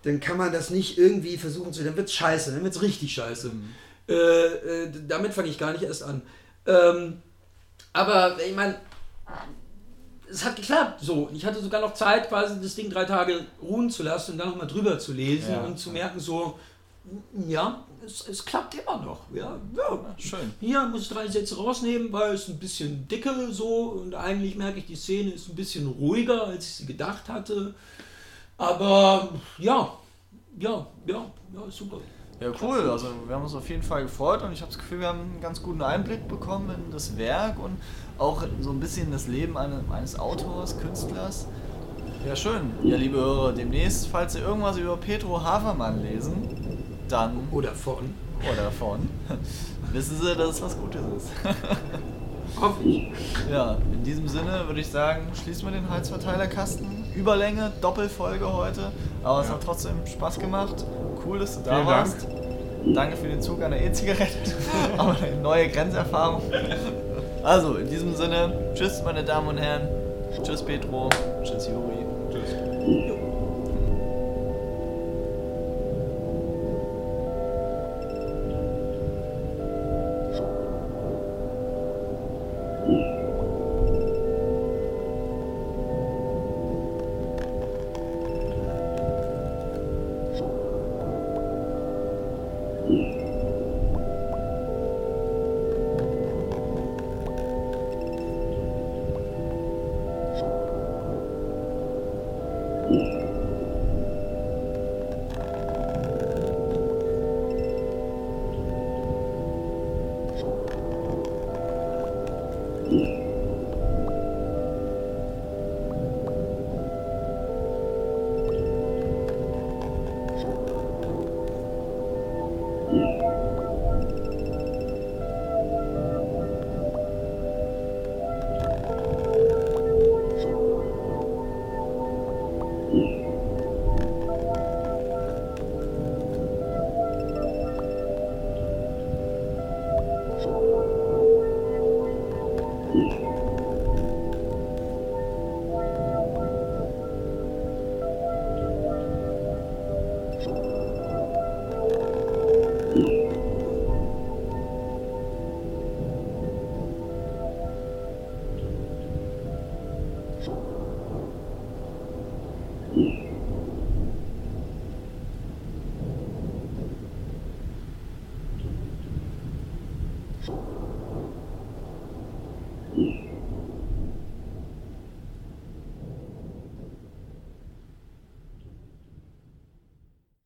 Speaker 4: Dann kann man das nicht irgendwie versuchen zu. Dann wird's scheiße, dann wird's richtig scheiße. Äh, äh, damit fange ich gar nicht erst an. Ähm, aber ich meine, es hat geklappt. So, ich hatte sogar noch Zeit, quasi das Ding drei Tage ruhen zu lassen und dann nochmal drüber zu lesen
Speaker 3: Ja.
Speaker 4: und zu merken, so, ja, es, es klappt immer noch. Ja, ja.
Speaker 3: Schön.
Speaker 1: Hier muss ich drei Sätze rausnehmen, weil es ein bisschen dicke so und eigentlich merke ich, die Szene ist ein bisschen ruhiger, als ich sie gedacht hatte. Aber ja, ja, ja, ja, super.
Speaker 3: Ja, cool. Also wir haben uns auf jeden Fall gefreut und ich habe das Gefühl, wir haben einen ganz guten Einblick bekommen in das Werk und auch so ein bisschen das Leben eines, Autors, Künstlers. Ja, schön. Ja, liebe Hörer, demnächst, falls Sie irgendwas über Petro Havermann lesen, dann
Speaker 1: Oder von.
Speaker 3: oder von, wissen Sie, dass es was Gutes ist.
Speaker 1: Hoffe ich.
Speaker 3: Ja, in diesem Sinne würde ich sagen, schließen wir den Heizverteilerkasten. Überlänge, Doppelfolge heute, aber es hat trotzdem Spaß gemacht. Cool, dass du da
Speaker 2: Vielen
Speaker 3: warst. Danke für den Zug an der E-Zigarette. aber eine neue Grenzerfahrung. Also, in diesem Sinne, tschüss, meine Damen und Herren. Tschüss, Petro. Tschüss, Juri.